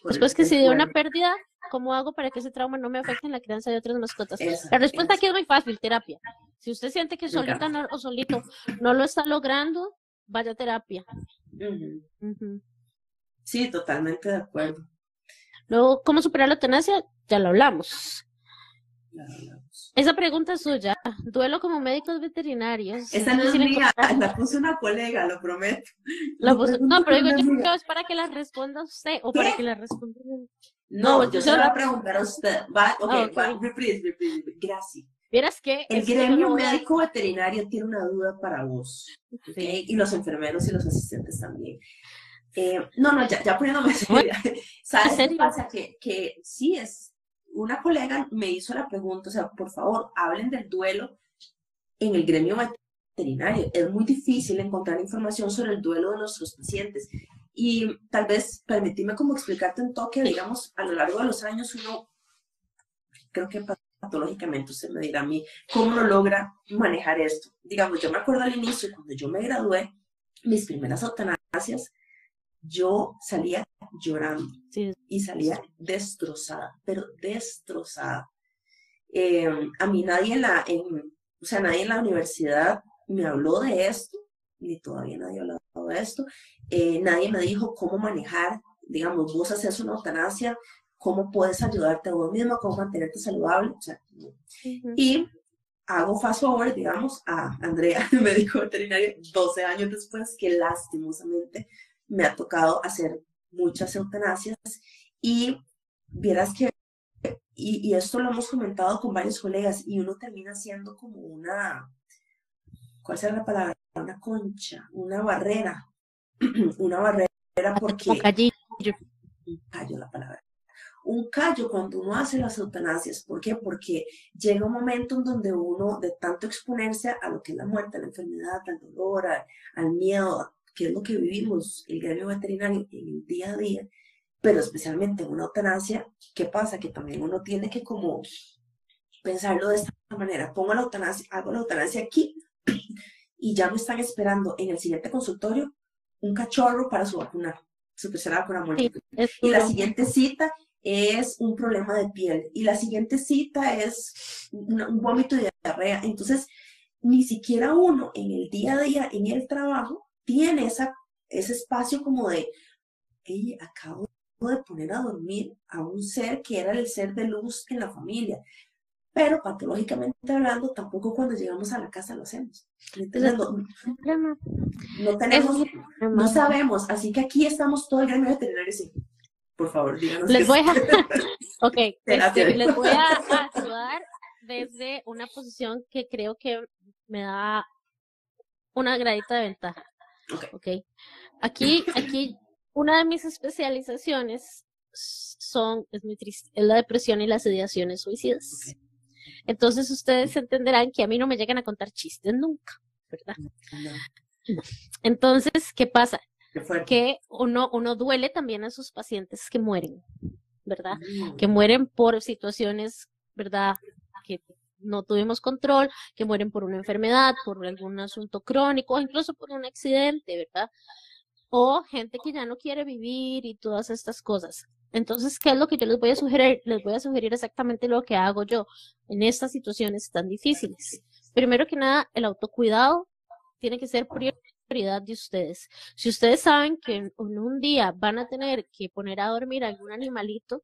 Después que si de una pérdida, ¿cómo hago para que ese trauma no me afecte en la crianza de otras mascotas? la respuesta aquí es muy fácil, terapia. Si usted siente que solita o solito no lo está logrando, vaya a terapia. Sí, totalmente de acuerdo. Luego, ¿cómo superar la eutanasia? Ya lo hablamos. Esa pregunta es suya. Duelo como médicos veterinarios. Esa no es mía, la puse una colega, lo prometo. no, pero digo, yo creo es para que la responda usted o para que la responda. No, yo se la voy a preguntar a usted. Va, ok, ah, okay. reprise, reprise, Gracias. Vieras que el gremio médico veterinario tiene una duda para vos, ¿okay? y los enfermeros y los asistentes también. Eh, no, no, ya, ya poniéndome seria. ¿Sabes qué pasa? Que, que sí es una colega me hizo la pregunta, o sea, por favor, hablen del duelo en el gremio veterinario. Es muy difícil encontrar información sobre el duelo de nuestros pacientes. Y tal vez permitirme como explicarte un toque, digamos, a lo largo de los años uno, creo que patológicamente usted me dirá a mí, ¿cómo lo logra manejar esto? Digamos, yo me acuerdo al inicio, cuando yo me gradué, mis primeras eutanasias, yo salía llorando y salía destrozada, pero destrozada. Eh, a mí nadie en la, o sea, nadie en la universidad me habló de esto, ni todavía nadie ha hablado de esto. Eh, nadie me dijo cómo manejar, digamos, vos haces una eutanasia, cómo puedes ayudarte a vos misma, cómo mantenerte saludable. Y hago fast forward, digamos, a Andrea, médico veterinario, 12 años después, que lastimosamente me ha tocado hacer muchas eutanasias y vieras que, y, esto lo hemos comentado con varios colegas, y uno termina siendo como una, ¿cuál será la palabra? Una concha, una barrera, una barrera porque... Un callo. Un callo la palabra. Un callo cuando uno hace las eutanasias. ¿Por qué? Porque llega un momento en donde uno, de tanto exponerse a lo que es la muerte, a la enfermedad, al dolor, al miedo, que es lo que vivimos el gremio veterinario en el día a día, pero especialmente en una eutanasia, ¿qué pasa? Que también uno tiene que como pensarlo de esta manera, pongo la eutanasia, hago la eutanasia aquí y ya me están esperando en el siguiente consultorio un cachorro para su vacuna, su tercera vacuna múltiple. y la siguiente cita es un problema de piel y la siguiente cita es un vómito de diarrea. Entonces, ni siquiera uno en el día a día, en el trabajo, tiene esa, ese espacio como de, hey, acabo de poner a dormir a un ser que era el ser de luz en la familia. Pero patológicamente hablando, tampoco cuando llegamos a la casa lo hacemos. no, tenemos, no sabemos. Así que aquí estamos todo el gremio veterinario. Sí. Por favor, díganos. Les voy a, ok, este, les voy a ayudar desde una posición que creo que me da una gradita de ventaja. Okay. Aquí, aquí, una de mis especializaciones son, es muy triste, es la depresión y las ideaciones suicidas. Entonces ustedes entenderán que a mí no me llegan a contar chistes nunca, ¿verdad? Entonces, ¿qué pasa? que uno, uno duele también a sus pacientes que mueren, ¿verdad? Mm. Que mueren por situaciones, ¿verdad? Que no tuvimos control, que mueren por una enfermedad, por algún asunto crónico, incluso por un accidente, ¿verdad? O gente que ya no quiere vivir y todas estas cosas. Entonces, ¿qué es lo que yo les voy a sugerir? Les voy a sugerir exactamente lo que hago yo en estas situaciones tan difíciles. Primero que nada, el autocuidado tiene que ser prioridad de ustedes. Si ustedes saben que en un día van a tener que poner a dormir a algún animalito,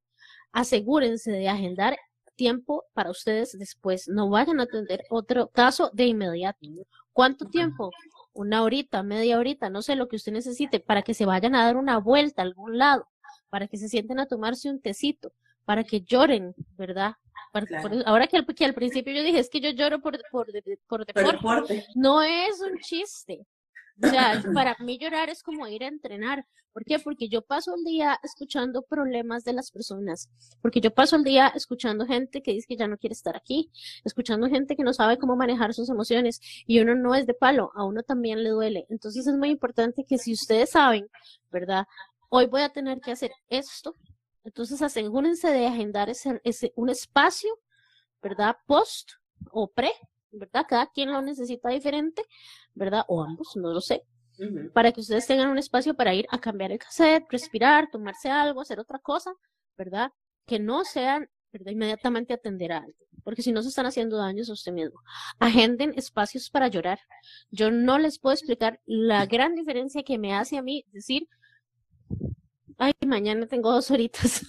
asegúrense de agendar tiempo para ustedes después. No vayan a atender otro caso de inmediato. ¿Cuánto tiempo? Una horita, media horita, no sé lo que usted necesite para que se vayan a dar una vuelta a algún lado para que se sienten a tomarse un tecito, para que lloren, ¿verdad? ahora que al, que al, principio yo dije, es que yo lloro por, por, por deporte. No es un chiste. O sea, para mí llorar es como ir a entrenar. ¿Por qué? Porque yo paso el día escuchando problemas de las personas. Porque yo paso el día escuchando gente que dice que ya no quiere estar aquí. Escuchando gente que no sabe cómo manejar sus emociones. Y uno no es de palo, a uno también le duele. Entonces es muy importante que si ustedes saben, ¿verdad? hoy voy a tener que hacer esto. Entonces asegúrense de agendar ese, ese, un espacio, ¿verdad? Post o pre, ¿verdad? Cada quien lo necesita diferente, ¿verdad? O ambos, no lo sé. Para que ustedes tengan un espacio para ir a cambiar el cassette, respirar, tomarse algo, hacer otra cosa, ¿verdad? Que no sean, ¿verdad? Inmediatamente atender a algo, porque si no se están haciendo daños a usted mismo. Agenden espacios para llorar. Yo no les puedo explicar la gran diferencia que me hace a mí decir, ay, mañana tengo dos horitas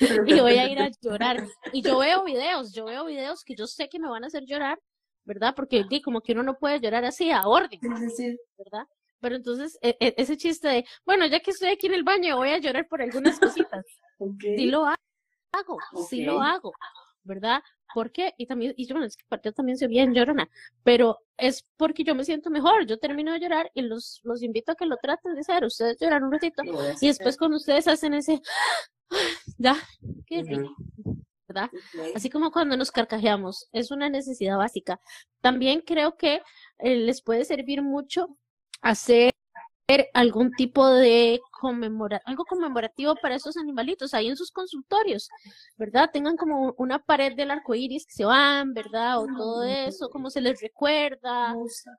y voy a ir a llorar. Y yo veo videos, yo veo videos que yo sé que me van a hacer llorar, ¿verdad? Porque como que uno no puede llorar así a orden, ¿verdad? Pero entonces, e, e, ese chiste de, bueno, ya que estoy aquí en el baño, voy a llorar por algunas cositas. Sí lo hago, sí lo hago, ¿verdad? porque, y también, y yo, bueno, es que parte también soy bien llorona, pero es porque yo me siento mejor, yo termino de llorar y los, los invito a que lo traten de hacer, ustedes lloran un ratito, y después cuando ustedes hacen ese, ya, qué rico. ¿Verdad? Así como cuando nos carcajeamos, es una necesidad básica. También creo que eh, les puede servir mucho hacer algún tipo de conmemora algo conmemorativo para esos animalitos ahí en sus consultorios, ¿verdad? Tengan como una pared del arco iris que se van, ¿verdad? O todo eso, como se les recuerda,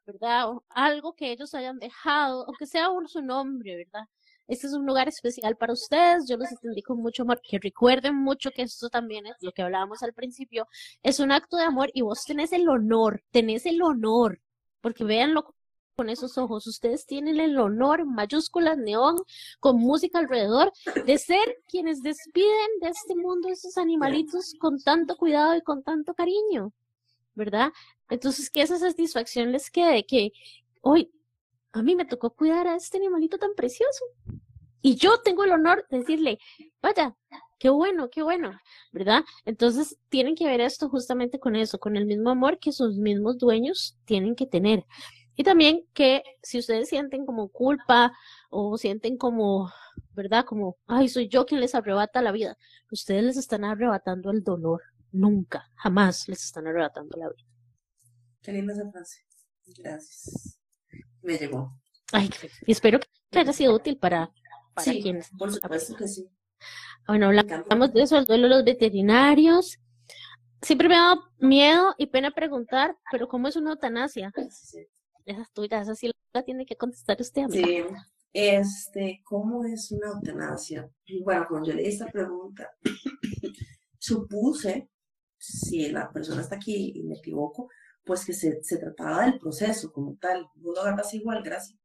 ¿verdad? O algo que ellos hayan dejado, o que sea un, su nombre, ¿verdad? Este es un lugar especial para ustedes, yo los atendí con mucho amor, que recuerden mucho que esto también es lo que hablábamos al principio, es un acto de amor y vos tenés el honor, tenés el honor, porque véanlo con esos ojos. Ustedes tienen el honor, mayúsculas, neón, con música alrededor, de ser quienes despiden de este mundo esos animalitos con tanto cuidado y con tanto cariño, ¿verdad? Entonces, que esa satisfacción les quede, que hoy a mí me tocó cuidar a este animalito tan precioso. Y yo tengo el honor de decirle, vaya, qué bueno, qué bueno, ¿verdad? Entonces tienen que ver esto justamente con eso, con el mismo amor que sus mismos dueños tienen que tener. Y también que si ustedes sienten como culpa o sienten como, ¿verdad? Como, ay, soy yo quien les arrebata la vida, ustedes les están arrebatando el dolor. Nunca, jamás les están arrebatando la vida. Qué linda esa frase. Gracias. Me llegó. Ay, y espero que haya sido útil para, para sí, quienes. Por supuesto que sí. Bueno, hablamos de eso, el duelo de los veterinarios. Siempre me ha dado miedo y pena preguntar, pero ¿cómo es una eutanasia? Sí, esa es tuya, esa sí la tiene que contestar usted, amiga. Sí, este, ¿cómo es una eutanasia? Bueno, cuando yo leí esta pregunta, supuse, si la persona está aquí y me equivoco, pues que se, se trataba del proceso como tal. ¿Vos lo agarras igual, gracias?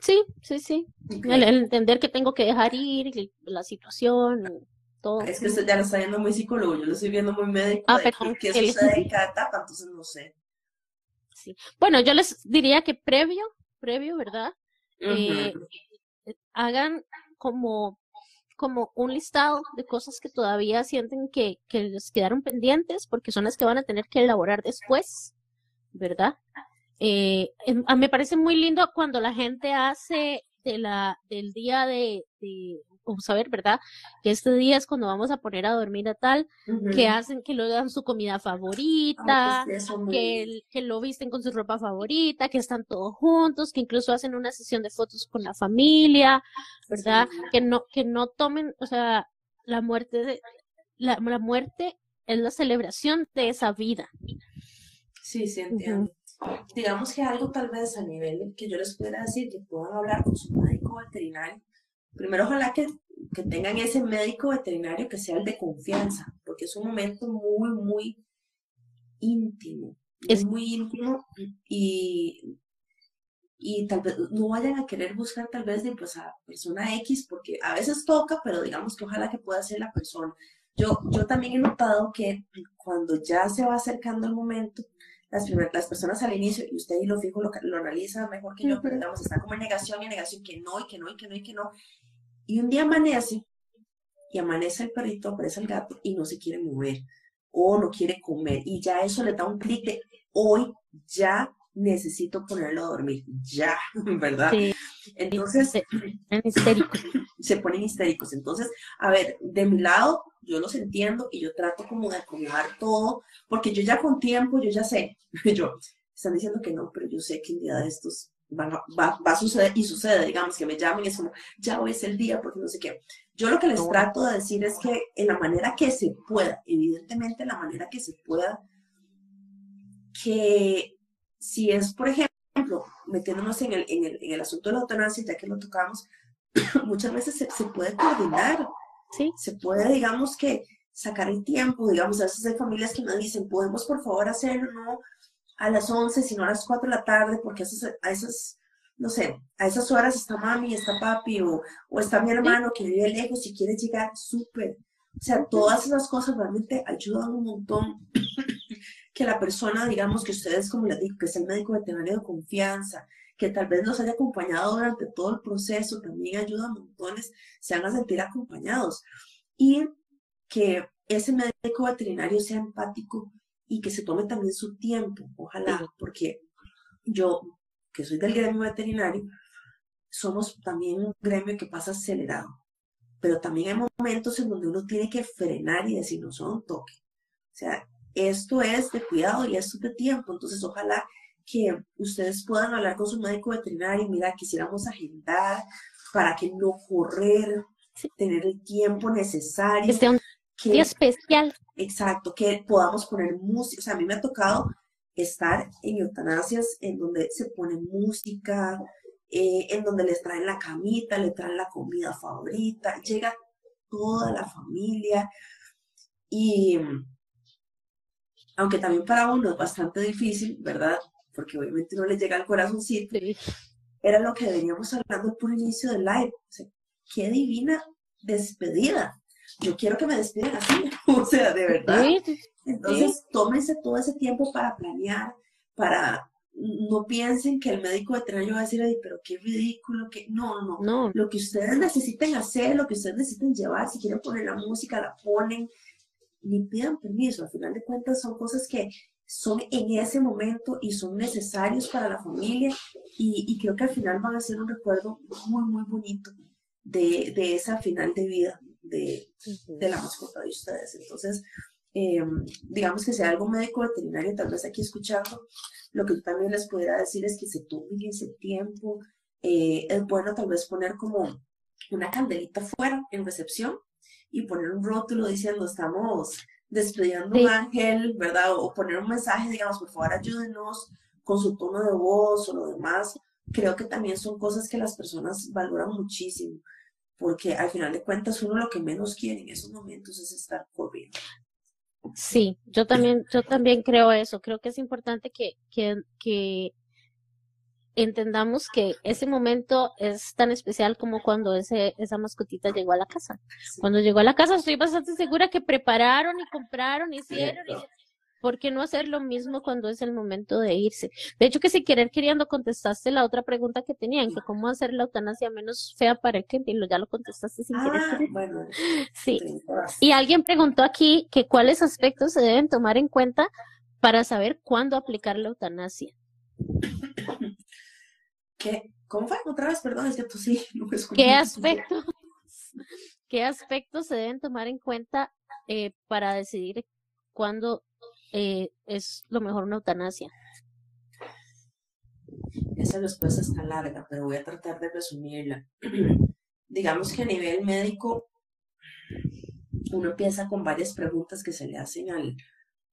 Sí, sí, sí. El, entender que tengo que dejar ir, la situación, todo. Es que usted ya lo está viendo muy psicólogo, yo lo estoy viendo muy médico. Ah, pero ¿Qué sucede en cada etapa? Entonces no sé. Bueno, yo les diría que previo, previo, ¿verdad? Eh, hagan como, como un listado de cosas que todavía sienten que, que les quedaron pendientes porque son las que van a tener que elaborar después, ¿verdad? Eh, em, me parece muy lindo cuando la gente hace de la, del día de, vamos a ver, ¿verdad? Que este día es cuando vamos a poner a dormir a tal, que hacen, que lo dan su comida favorita, pues, que, que lo visten con su ropa favorita, que están todos juntos, que incluso hacen una sesión de fotos con la familia, ¿verdad? Que no, que no tomen, o sea, la muerte, la, la muerte es la celebración de esa vida. Sí, sí, entiendo. Digamos que algo tal vez a nivel que yo les pudiera decir, que puedan hablar con su médico veterinario. Primero, ojalá que, que tengan ese médico veterinario que sea el de confianza, porque es un momento muy, muy íntimo. Es muy íntimo y, y tal vez no vayan a querer buscar tal vez de pues a persona X, porque a veces toca, pero digamos que ojalá que pueda ser la persona. Yo, yo también he notado que cuando ya se va acercando el momento, las, primeras, las personas al inicio, y usted y lo fijo, lo, lo analiza mejor que yo, pero digamos, están como en negación y negación, que no, y que no, y que no, y que no. Y un día amanece, y amanece el perrito, aparece el gato, y no se quiere mover, o no quiere comer, y ya eso le da un clic de, hoy ya necesito ponerlo a dormir, ya, ¿verdad? Sí. Entonces, histéricos. se ponen histéricos. Entonces, a ver, de mi lado, yo los entiendo y yo trato como de acomodar todo, porque yo ya con tiempo, yo ya sé, yo, están diciendo que no, pero yo sé que un día de estos va, va, va, a suceder y sucede, digamos, que me llamen y es como, ya hoy es el día, porque no sé qué. Yo lo que les trato de decir es que en la manera que se pueda, evidentemente en la manera que se pueda, que si es, por ejemplo, metiéndonos en el, en el, en el asunto de la eutanasia, ya que lo tocamos, muchas veces se, se puede coordinar. ¿sí? Se puede, digamos que, sacar el tiempo, digamos, a veces hay familias que me dicen, podemos por favor hacerlo, no a las 11, sino a las 4 de la tarde, porque a esas, a esas no sé, a esas horas está mami, está papi, o, o está mi hermano que vive lejos y quiere llegar, súper. O sea, todas esas cosas realmente ayudan un montón que la persona, digamos, que ustedes, como les digo, que es el médico veterinario de confianza, que tal vez los haya acompañado durante todo el proceso, también ayuda a montones, se van a sentir acompañados. Y que ese médico veterinario sea empático y que se tome también su tiempo, ojalá, porque yo, que soy del gremio veterinario, somos también un gremio que pasa acelerado, pero también hay momentos en donde uno tiene que frenar y decir, no son toque. O sea, esto es de cuidado y esto es de tiempo, entonces ojalá que ustedes puedan hablar con su médico veterinario, mira, quisiéramos agendar para que no correr, tener el tiempo necesario. Que un día especial. Exacto, que podamos poner música. O sea, a mí me ha tocado estar en eutanasias en donde se pone música, eh, en donde les traen la camita, le traen la comida favorita, llega toda la familia y aunque también para uno es bastante difícil, ¿verdad? porque obviamente no le llega al corazoncito, era lo que veníamos hablando por inicio del live. O sea, qué divina despedida. Yo quiero que me despidan así, o sea, de verdad. Entonces, tómense todo ese tiempo para planear, para no piensen que el médico veterinario va a decir, Ay, pero qué ridículo, que no, no, no, Lo que ustedes necesiten hacer, lo que ustedes necesiten llevar, si quieren poner la música, la ponen, ni pidan permiso. Al final de cuentas, son cosas que son en ese momento y son necesarios para la familia y, creo que al final van a ser un recuerdo muy, muy bonito de, de esa final de vida de, de, la mascota de ustedes. Entonces, eh, digamos que sea algo médico veterinario, tal vez aquí escuchando, lo que también les pudiera decir es que se tomen ese tiempo. Eh, es bueno tal vez poner como una candelita fuera en recepción y poner un rótulo diciendo estamos despidiendo un ángel, ¿verdad? O poner un mensaje, digamos, por favor ayúdenos con su tono de voz o lo demás. Creo que también son cosas que las personas valoran muchísimo, porque al final de cuentas uno lo que menos quiere en esos momentos es estar corriendo. Sí, yo también, yo también creo eso. Creo que es importante que, que, que entendamos que ese momento es tan especial como cuando ese, esa mascotita llegó a la casa. Cuando llegó a la casa estoy bastante segura que prepararon y compraron, hicieron. Y... ¿Por qué no hacer lo mismo cuando es el momento de irse? De hecho, que si querer queriendo contestaste la otra pregunta que tenían, que cómo hacer la eutanasia menos fea para el cliente, y ya lo contestaste sin querer. Ah, bueno, sí. Y alguien preguntó aquí que cuáles aspectos se deben tomar en cuenta para saber cuándo aplicar la eutanasia. ¿Qué? ¿Cómo fue? Otra vez, perdón, es que tú sí, no ¿Qué aspectos, ¿Qué aspectos se deben tomar en cuenta eh, para decidir cuándo eh, es lo mejor una eutanasia? Esa respuesta está larga, pero voy a tratar de resumirla. Digamos que a nivel médico, uno empieza con varias preguntas que se le hacen al,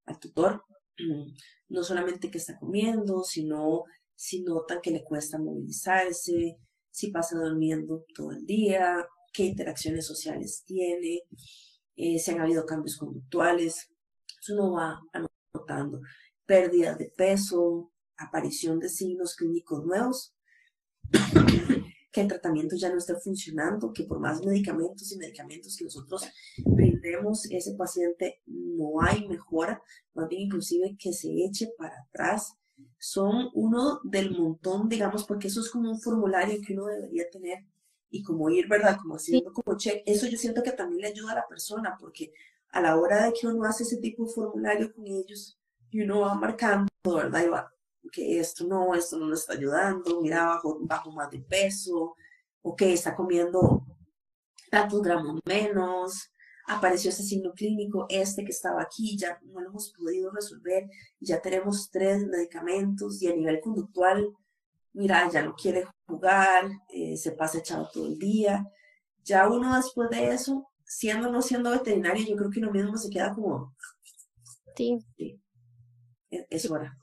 al tutor. No solamente qué está comiendo, sino si notan que le cuesta movilizarse, si pasa durmiendo todo el día, qué interacciones sociales tiene, eh, si han habido cambios conductuales. Eso uno va anotando. Pérdida de peso, aparición de signos clínicos nuevos, que el tratamiento ya no esté funcionando, que por más medicamentos y medicamentos que nosotros brindemos, ese paciente no hay mejora, más bien inclusive que se eche para atrás. Son uno del montón, digamos, porque eso es como un formulario que uno debería tener y como ir, ¿verdad? Como haciendo como check. Eso yo siento que también le ayuda a la persona, porque a la hora de que uno hace ese tipo de formulario con ellos y uno va marcando, ¿verdad? Y va, que esto no, esto no le está ayudando, mira, bajo, bajo más de peso, o que está comiendo tantos gramos menos, apareció ese signo clínico, este que estaba aquí, ya no lo hemos podido resolver, ya tenemos tres medicamentos y a nivel conductual, mira, ya no quiere jugar, eh, se pasa echado todo el día. Ya uno después de eso, siendo o no siendo veterinario, yo creo que uno mismo se queda como... Sí. sí. E, es hora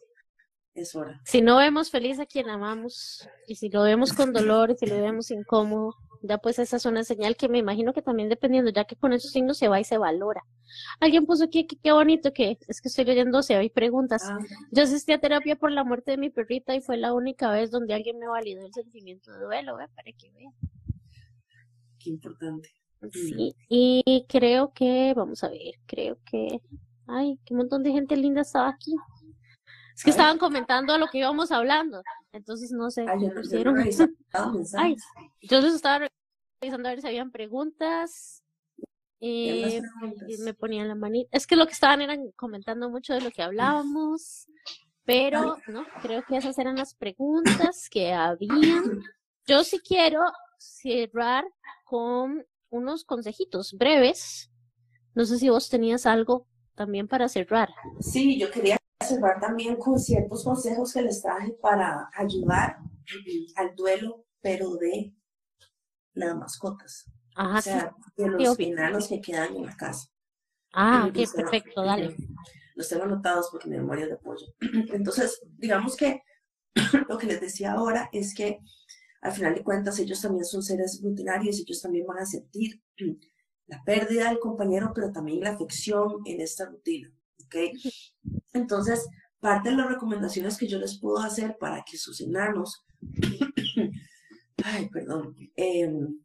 es hora. Si no vemos feliz a quien amamos, y si lo vemos con dolor, y si lo vemos incómodo, ya pues esa es una señal que me imagino que también dependiendo, ya que con esos signos se va y se valora. Alguien puso aquí, qué bonito que es que estoy leyendo, si hay preguntas. Ah. Yo asistí a terapia por la muerte de mi perrita y fue la única vez donde alguien me validó el sentimiento de duelo, ¿eh? para que vean. Qué importante. Sí, y creo que, vamos a ver, creo que, ay, qué montón de gente linda estaba aquí. Es que estaban comentando lo que íbamos hablando. Entonces no sé. Ay, yo entonces estaba revisando a ver si habían preguntas. y me ponían la manita. Es que lo que estaban eran comentando mucho de lo que hablábamos. Pero no, creo que esas eran las preguntas que habían. Yo sí quiero cerrar con unos consejitos breves. No sé si vos tenías algo también para cerrar. Sí, yo quería cerrar también con ciertos consejos que les traje para ayudar al duelo, pero de las mascotas. Ajá, o sea, de los finalos que quedan en la casa. Ah, qué perfecto, dale. Los tengo anotados porque mi memoria de pollo. Entonces, digamos que lo que les decía ahora es que al final de cuentas ellos también son seres rutinarios, ellos también van a sentir la pérdida del compañero, pero también la afección en esta rutina. Entonces, parte de las recomendaciones que yo les puedo hacer para que sus enanos, ay, perdón, em,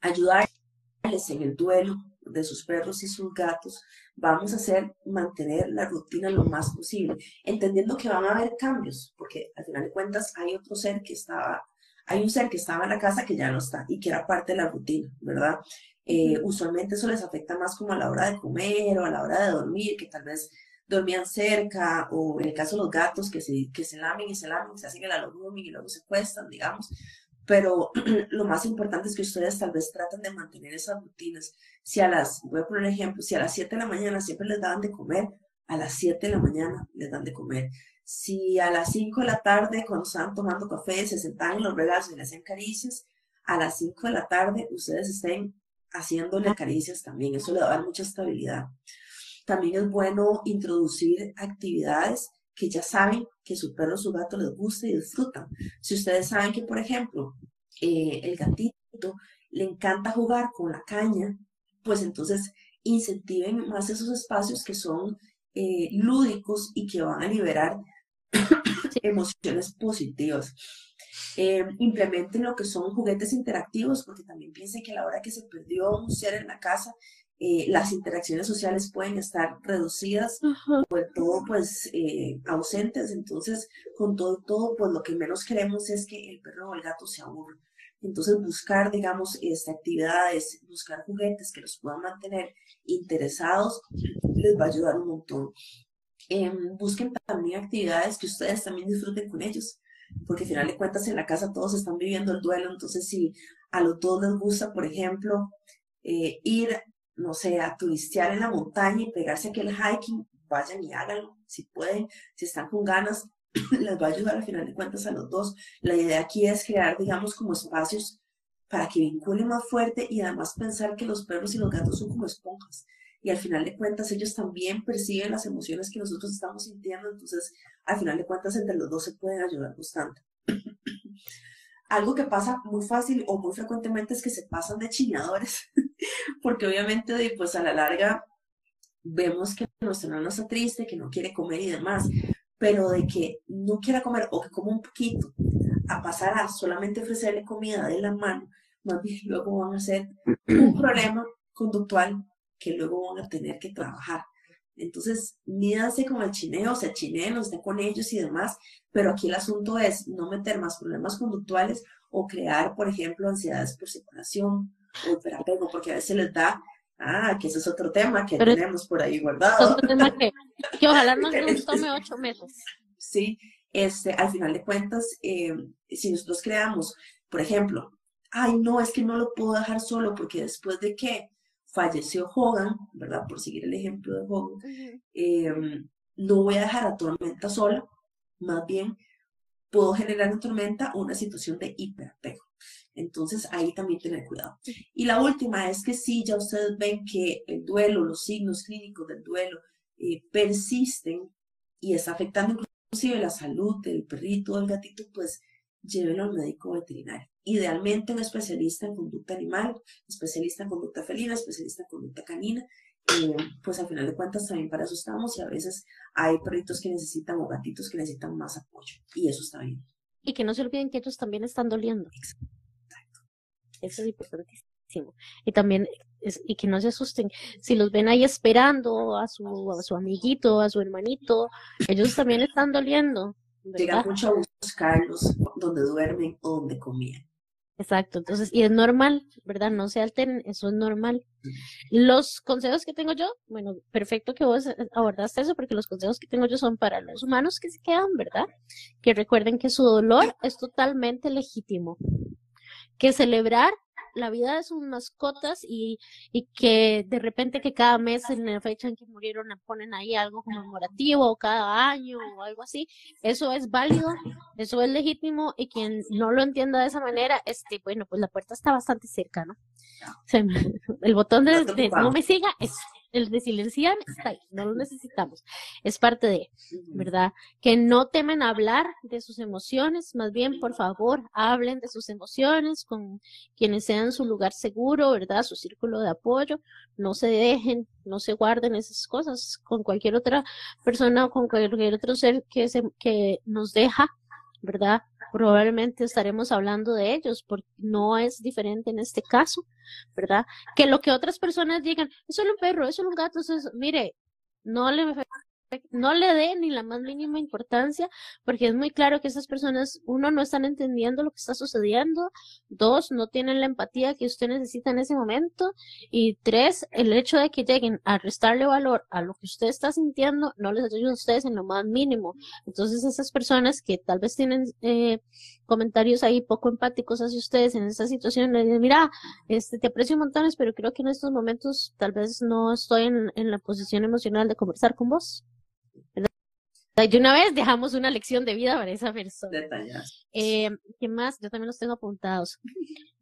ayudarles en el duelo de sus perros y sus gatos, vamos a hacer mantener la rutina lo más posible, entendiendo que van a haber cambios, porque al final de cuentas hay otro ser que estaba, hay un ser que estaba en la casa que ya no está y que era parte de la rutina, ¿verdad? Eh, usualmente eso les afecta más como a la hora de comer o a la hora de dormir, que tal vez dormían cerca, o en el caso de los gatos que se, que se lamen y se lamen, se hacen el alogrumen y luego se cuestan, digamos. Pero lo más importante es que ustedes tal vez traten de mantener esas rutinas. Si a las, voy a poner un ejemplo, si a las 7 de la mañana siempre les daban de comer, a las 7 de la mañana les dan de comer. Si a las 5 de la tarde, cuando estaban tomando café, se sentaban en los regalos y le hacían caricias, a las 5 de la tarde ustedes estén haciéndole caricias también. Eso le da mucha estabilidad. También es bueno introducir actividades que ya saben que su perro o su gato les gusta y disfrutan. Si ustedes saben que, por ejemplo, eh, el gatito le encanta jugar con la caña, pues entonces incentiven más esos espacios que son eh, lúdicos y que van a liberar emociones positivas. Eh, implementen lo que son juguetes interactivos, porque también piensen que a la hora que se perdió un ser en la casa, eh, las interacciones sociales pueden estar reducidas o todo pues eh, ausentes. Entonces, con todo, todo, pues lo que menos queremos es que el perro o el gato se aburra. Entonces, buscar, digamos, este, actividades, buscar juguetes que los puedan mantener interesados, les va a ayudar un montón. Em, busquen también actividades que ustedes también disfruten con ellos. porque al final de cuentas en la casa todos están viviendo el duelo, entonces si a los dos les gusta, por ejemplo, eh, ir, no sé, a turistear en la montaña y pegarse aquel hiking, vayan y háganlo, si pueden, si están con ganas, les va a ayudar al final de cuentas a los dos. La idea aquí es crear, digamos, como espacios para que vinculen más fuerte y además pensar que los perros y los gatos son como esponjas. Y al final de cuentas ellos también perciben las emociones que nosotros estamos sintiendo, entonces al final de cuentas entre los dos se pueden ayudar bastante. Algo que pasa muy fácil o muy frecuentemente es que se pasan de chiñadores, porque obviamente pues a la larga vemos que nuestro hermano está triste, que no quiere comer y demás, pero de que no quiera comer o que coma un poquito, a pasar a solamente ofrecerle comida de la mano, más bien luego van a ser un problema conductual que luego van a tener que trabajar. Entonces, mídanse con el chineo, o sea, chineen, estén con ellos y demás, pero aquí el asunto es no meter más problemas conductuales o crear, por ejemplo, ansiedades por separación hiperapego, porque a veces les da Ah, que ese es otro tema que tenemos por ahí guardado. Otro tema que, que ojalá no nos tome ocho meses. Sí, este, al final de cuentas, eh, si nosotros creamos, por ejemplo, ay, no, es que no lo puedo dejar solo porque después de que falleció Hogan, ¿verdad? Por seguir el ejemplo de Hogan, em, no voy a dejar a Tormenta sola, más bien puedo generar en Tormenta una situación de hiperapego. Entonces ahí también tener cuidado. Y la última es que si ya ustedes ven que el duelo, los signos clínicos del duelo eh, persisten y está afectando inclusive la salud del perrito o del gatito, pues llévenlo al médico veterinario. Idealmente un especialista en conducta animal, especialista en conducta felina, especialista en conducta canina, eh, pues al final de cuentas también para eso estamos y a veces hay perritos que necesitan o gatitos que necesitan más apoyo y eso está bien. Y que no se olviden que ellos también están doliendo. Eso es importantísimo. Y también, y que no se asusten, si los ven ahí esperando a su, a su amiguito, a su hermanito, ellos también están doliendo. Llega mucho a buscarlos donde duermen o donde comían. Exacto, entonces, y es normal, ¿verdad? No se alteren, eso es normal. Los consejos que tengo yo, bueno, perfecto que vos abordaste eso, porque los consejos que tengo yo son para los humanos que se quedan, ¿verdad? Que recuerden que su dolor es totalmente legítimo que celebrar la vida de sus mascotas y, y que de repente que cada mes en la fecha en que murieron ponen ahí algo conmemorativo o cada año o algo así, eso es válido, eso es legítimo y quien no lo entienda de esa manera, este, bueno, pues la puerta está bastante cerca, ¿no? el botón de, de no me siga es el de silenciar está ahí, no lo necesitamos. Es parte de, ¿verdad? Que no temen hablar de sus emociones, más bien, por favor, hablen de sus emociones con quienes sean su lugar seguro, ¿verdad? Su círculo de apoyo. No se dejen, no se guarden esas cosas con cualquier otra persona o con cualquier otro ser que, se, que nos deja, ¿verdad? Probablemente estaremos hablando de ellos, porque no es diferente en este caso, ¿verdad? Que lo que otras personas digan, es solo un perro, es un gato, eso es, mire, no le no le dé ni la más mínima importancia, porque es muy claro que esas personas, uno, no están entendiendo lo que está sucediendo, dos, no tienen la empatía que usted necesita en ese momento, y tres, el hecho de que lleguen a restarle valor a lo que usted está sintiendo, no les ayuda a ustedes en lo más mínimo. Entonces, esas personas que tal vez tienen eh, comentarios ahí poco empáticos hacia ustedes en esta situación, le dicen, mira, este, te aprecio montones, pero creo que en estos momentos tal vez no estoy en la posición emocional de conversar con vos. De una vez dejamos una lección de vida para esa persona. Eh, ¿Qué más? Yo también los tengo apuntados.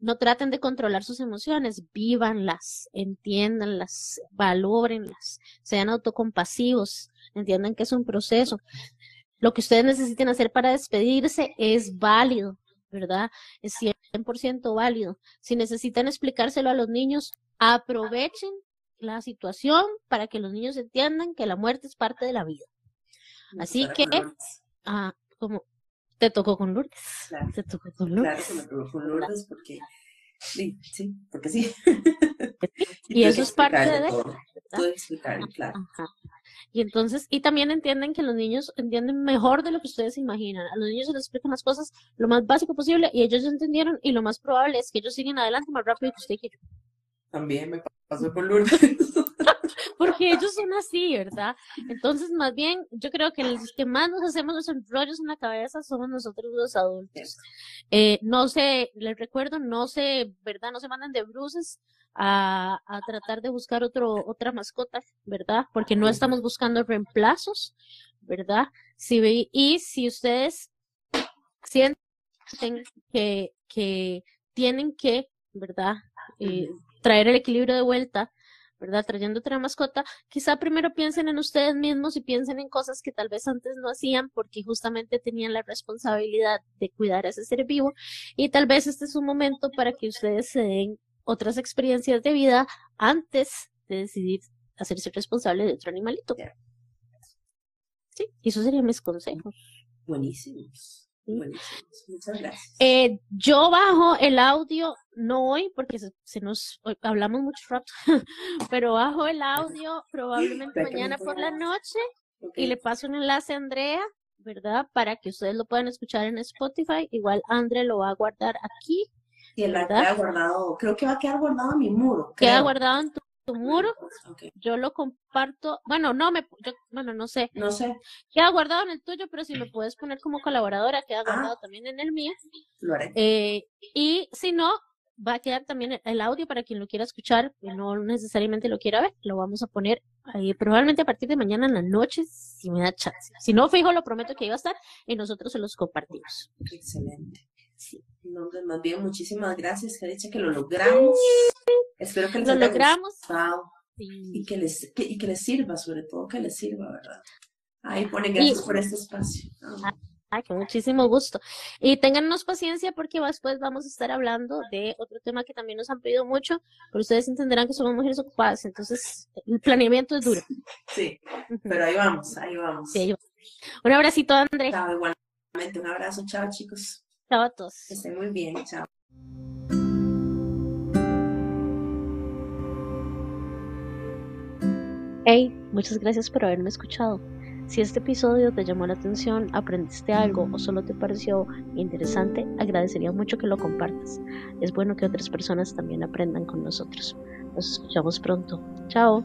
No traten de controlar sus emociones, vívanlas, entiéndanlas, valórenlas, sean autocompasivos, entiendan que es un proceso. Lo que ustedes necesiten hacer para despedirse es válido, ¿verdad? Es 100% válido. Si necesitan explicárselo a los niños, aprovechen la situación para que los niños entiendan que la muerte es parte de la vida. Así que, ah, como te tocó con Lourdes. Claro. Te tocó con Lourdes. Claro que me tocó con Lourdes porque sí, sí, porque sí. y, eso es parte de todo. Explicar, claro. Ajá. Y entonces, y también entienden que los niños entienden mejor de lo que ustedes imaginan. A los niños se les explican las cosas lo más básico posible y ellos entendieron y lo más probable es que ellos siguen adelante más rápido que usted y yo. También me pasó con Lourdes. porque ellos son así, ¿verdad? Entonces, más bien, yo creo que los que más nos hacemos los enrollos en la cabeza somos nosotros los adultos. Eh, no sé, les recuerdo, no sé, ¿verdad? No se mandan de bruces a, a tratar de buscar otro, otra mascota, ¿verdad? Porque no estamos buscando reemplazos, ¿verdad? Si, y si ustedes sienten que, que tienen que, ¿verdad? Eh, traer el equilibrio de vuelta, ¿verdad? Trayendo otra mascota, quizá primero piensen en ustedes mismos y piensen en cosas que tal vez antes no hacían porque justamente tenían la responsabilidad de cuidar a ese ser vivo y tal vez este es un momento para que ustedes se den otras experiencias de vida antes de decidir hacerse responsable de otro animalito. Sí, y esos serían mis consejos. Buenísimos. Buenísimos. Muchas gracias. Eh, yo bajo el audio, no hoy, porque se, nos hablamos mucho rato, pero bajo el audio probablemente mañana por la noche y le paso un enlace a Andrea, ¿verdad? Para que ustedes lo puedan escuchar en Spotify. Igual Andrea lo va a guardar aquí. Y él va a quedar guardado, creo que va a quedar guardado en mi muro. Queda guardado en tu muro, yo lo comparto, bueno, no me, bueno, no sé. No sé. Queda guardado en el tuyo, pero si lo puedes poner como colaboradora, queda ah. guardado también en el mío. Lo haré. Eh, y si no, va a quedar también el audio para quien lo quiera escuchar, y no necesariamente lo quiera ver, lo vamos a poner ahí probablemente a partir de mañana en la noche, si me da chance. Si no, fijo, lo prometo que iba a estar y nosotros se los compartimos. Excelente. Sí. No, más bien, muchísimas gracias, que lo logramos. Espero que les lo logramos. Y, que les, y que les sirva, sobre todo que les sirva, ¿verdad? Ahí ponen gracias por este espacio. Ay, con muchísimo gusto. Y téngannos paciencia porque después vamos a estar hablando de otro tema que también nos han pedido mucho, pero ustedes entenderán que somos mujeres ocupadas, entonces el planeamiento es duro. Sí, pero ahí vamos, ahí vamos. Un abracito, André. Chao, igualmente, un abrazo, chao chicos. Chao a todos. Que estén muy bien, chao. Hey, muchas gracias por haberme escuchado. Si este episodio te llamó la atención, aprendiste algo o solo te pareció interesante, agradecería mucho que lo compartas. Es bueno que otras personas también aprendan con nosotros. Nos escuchamos pronto. Chao.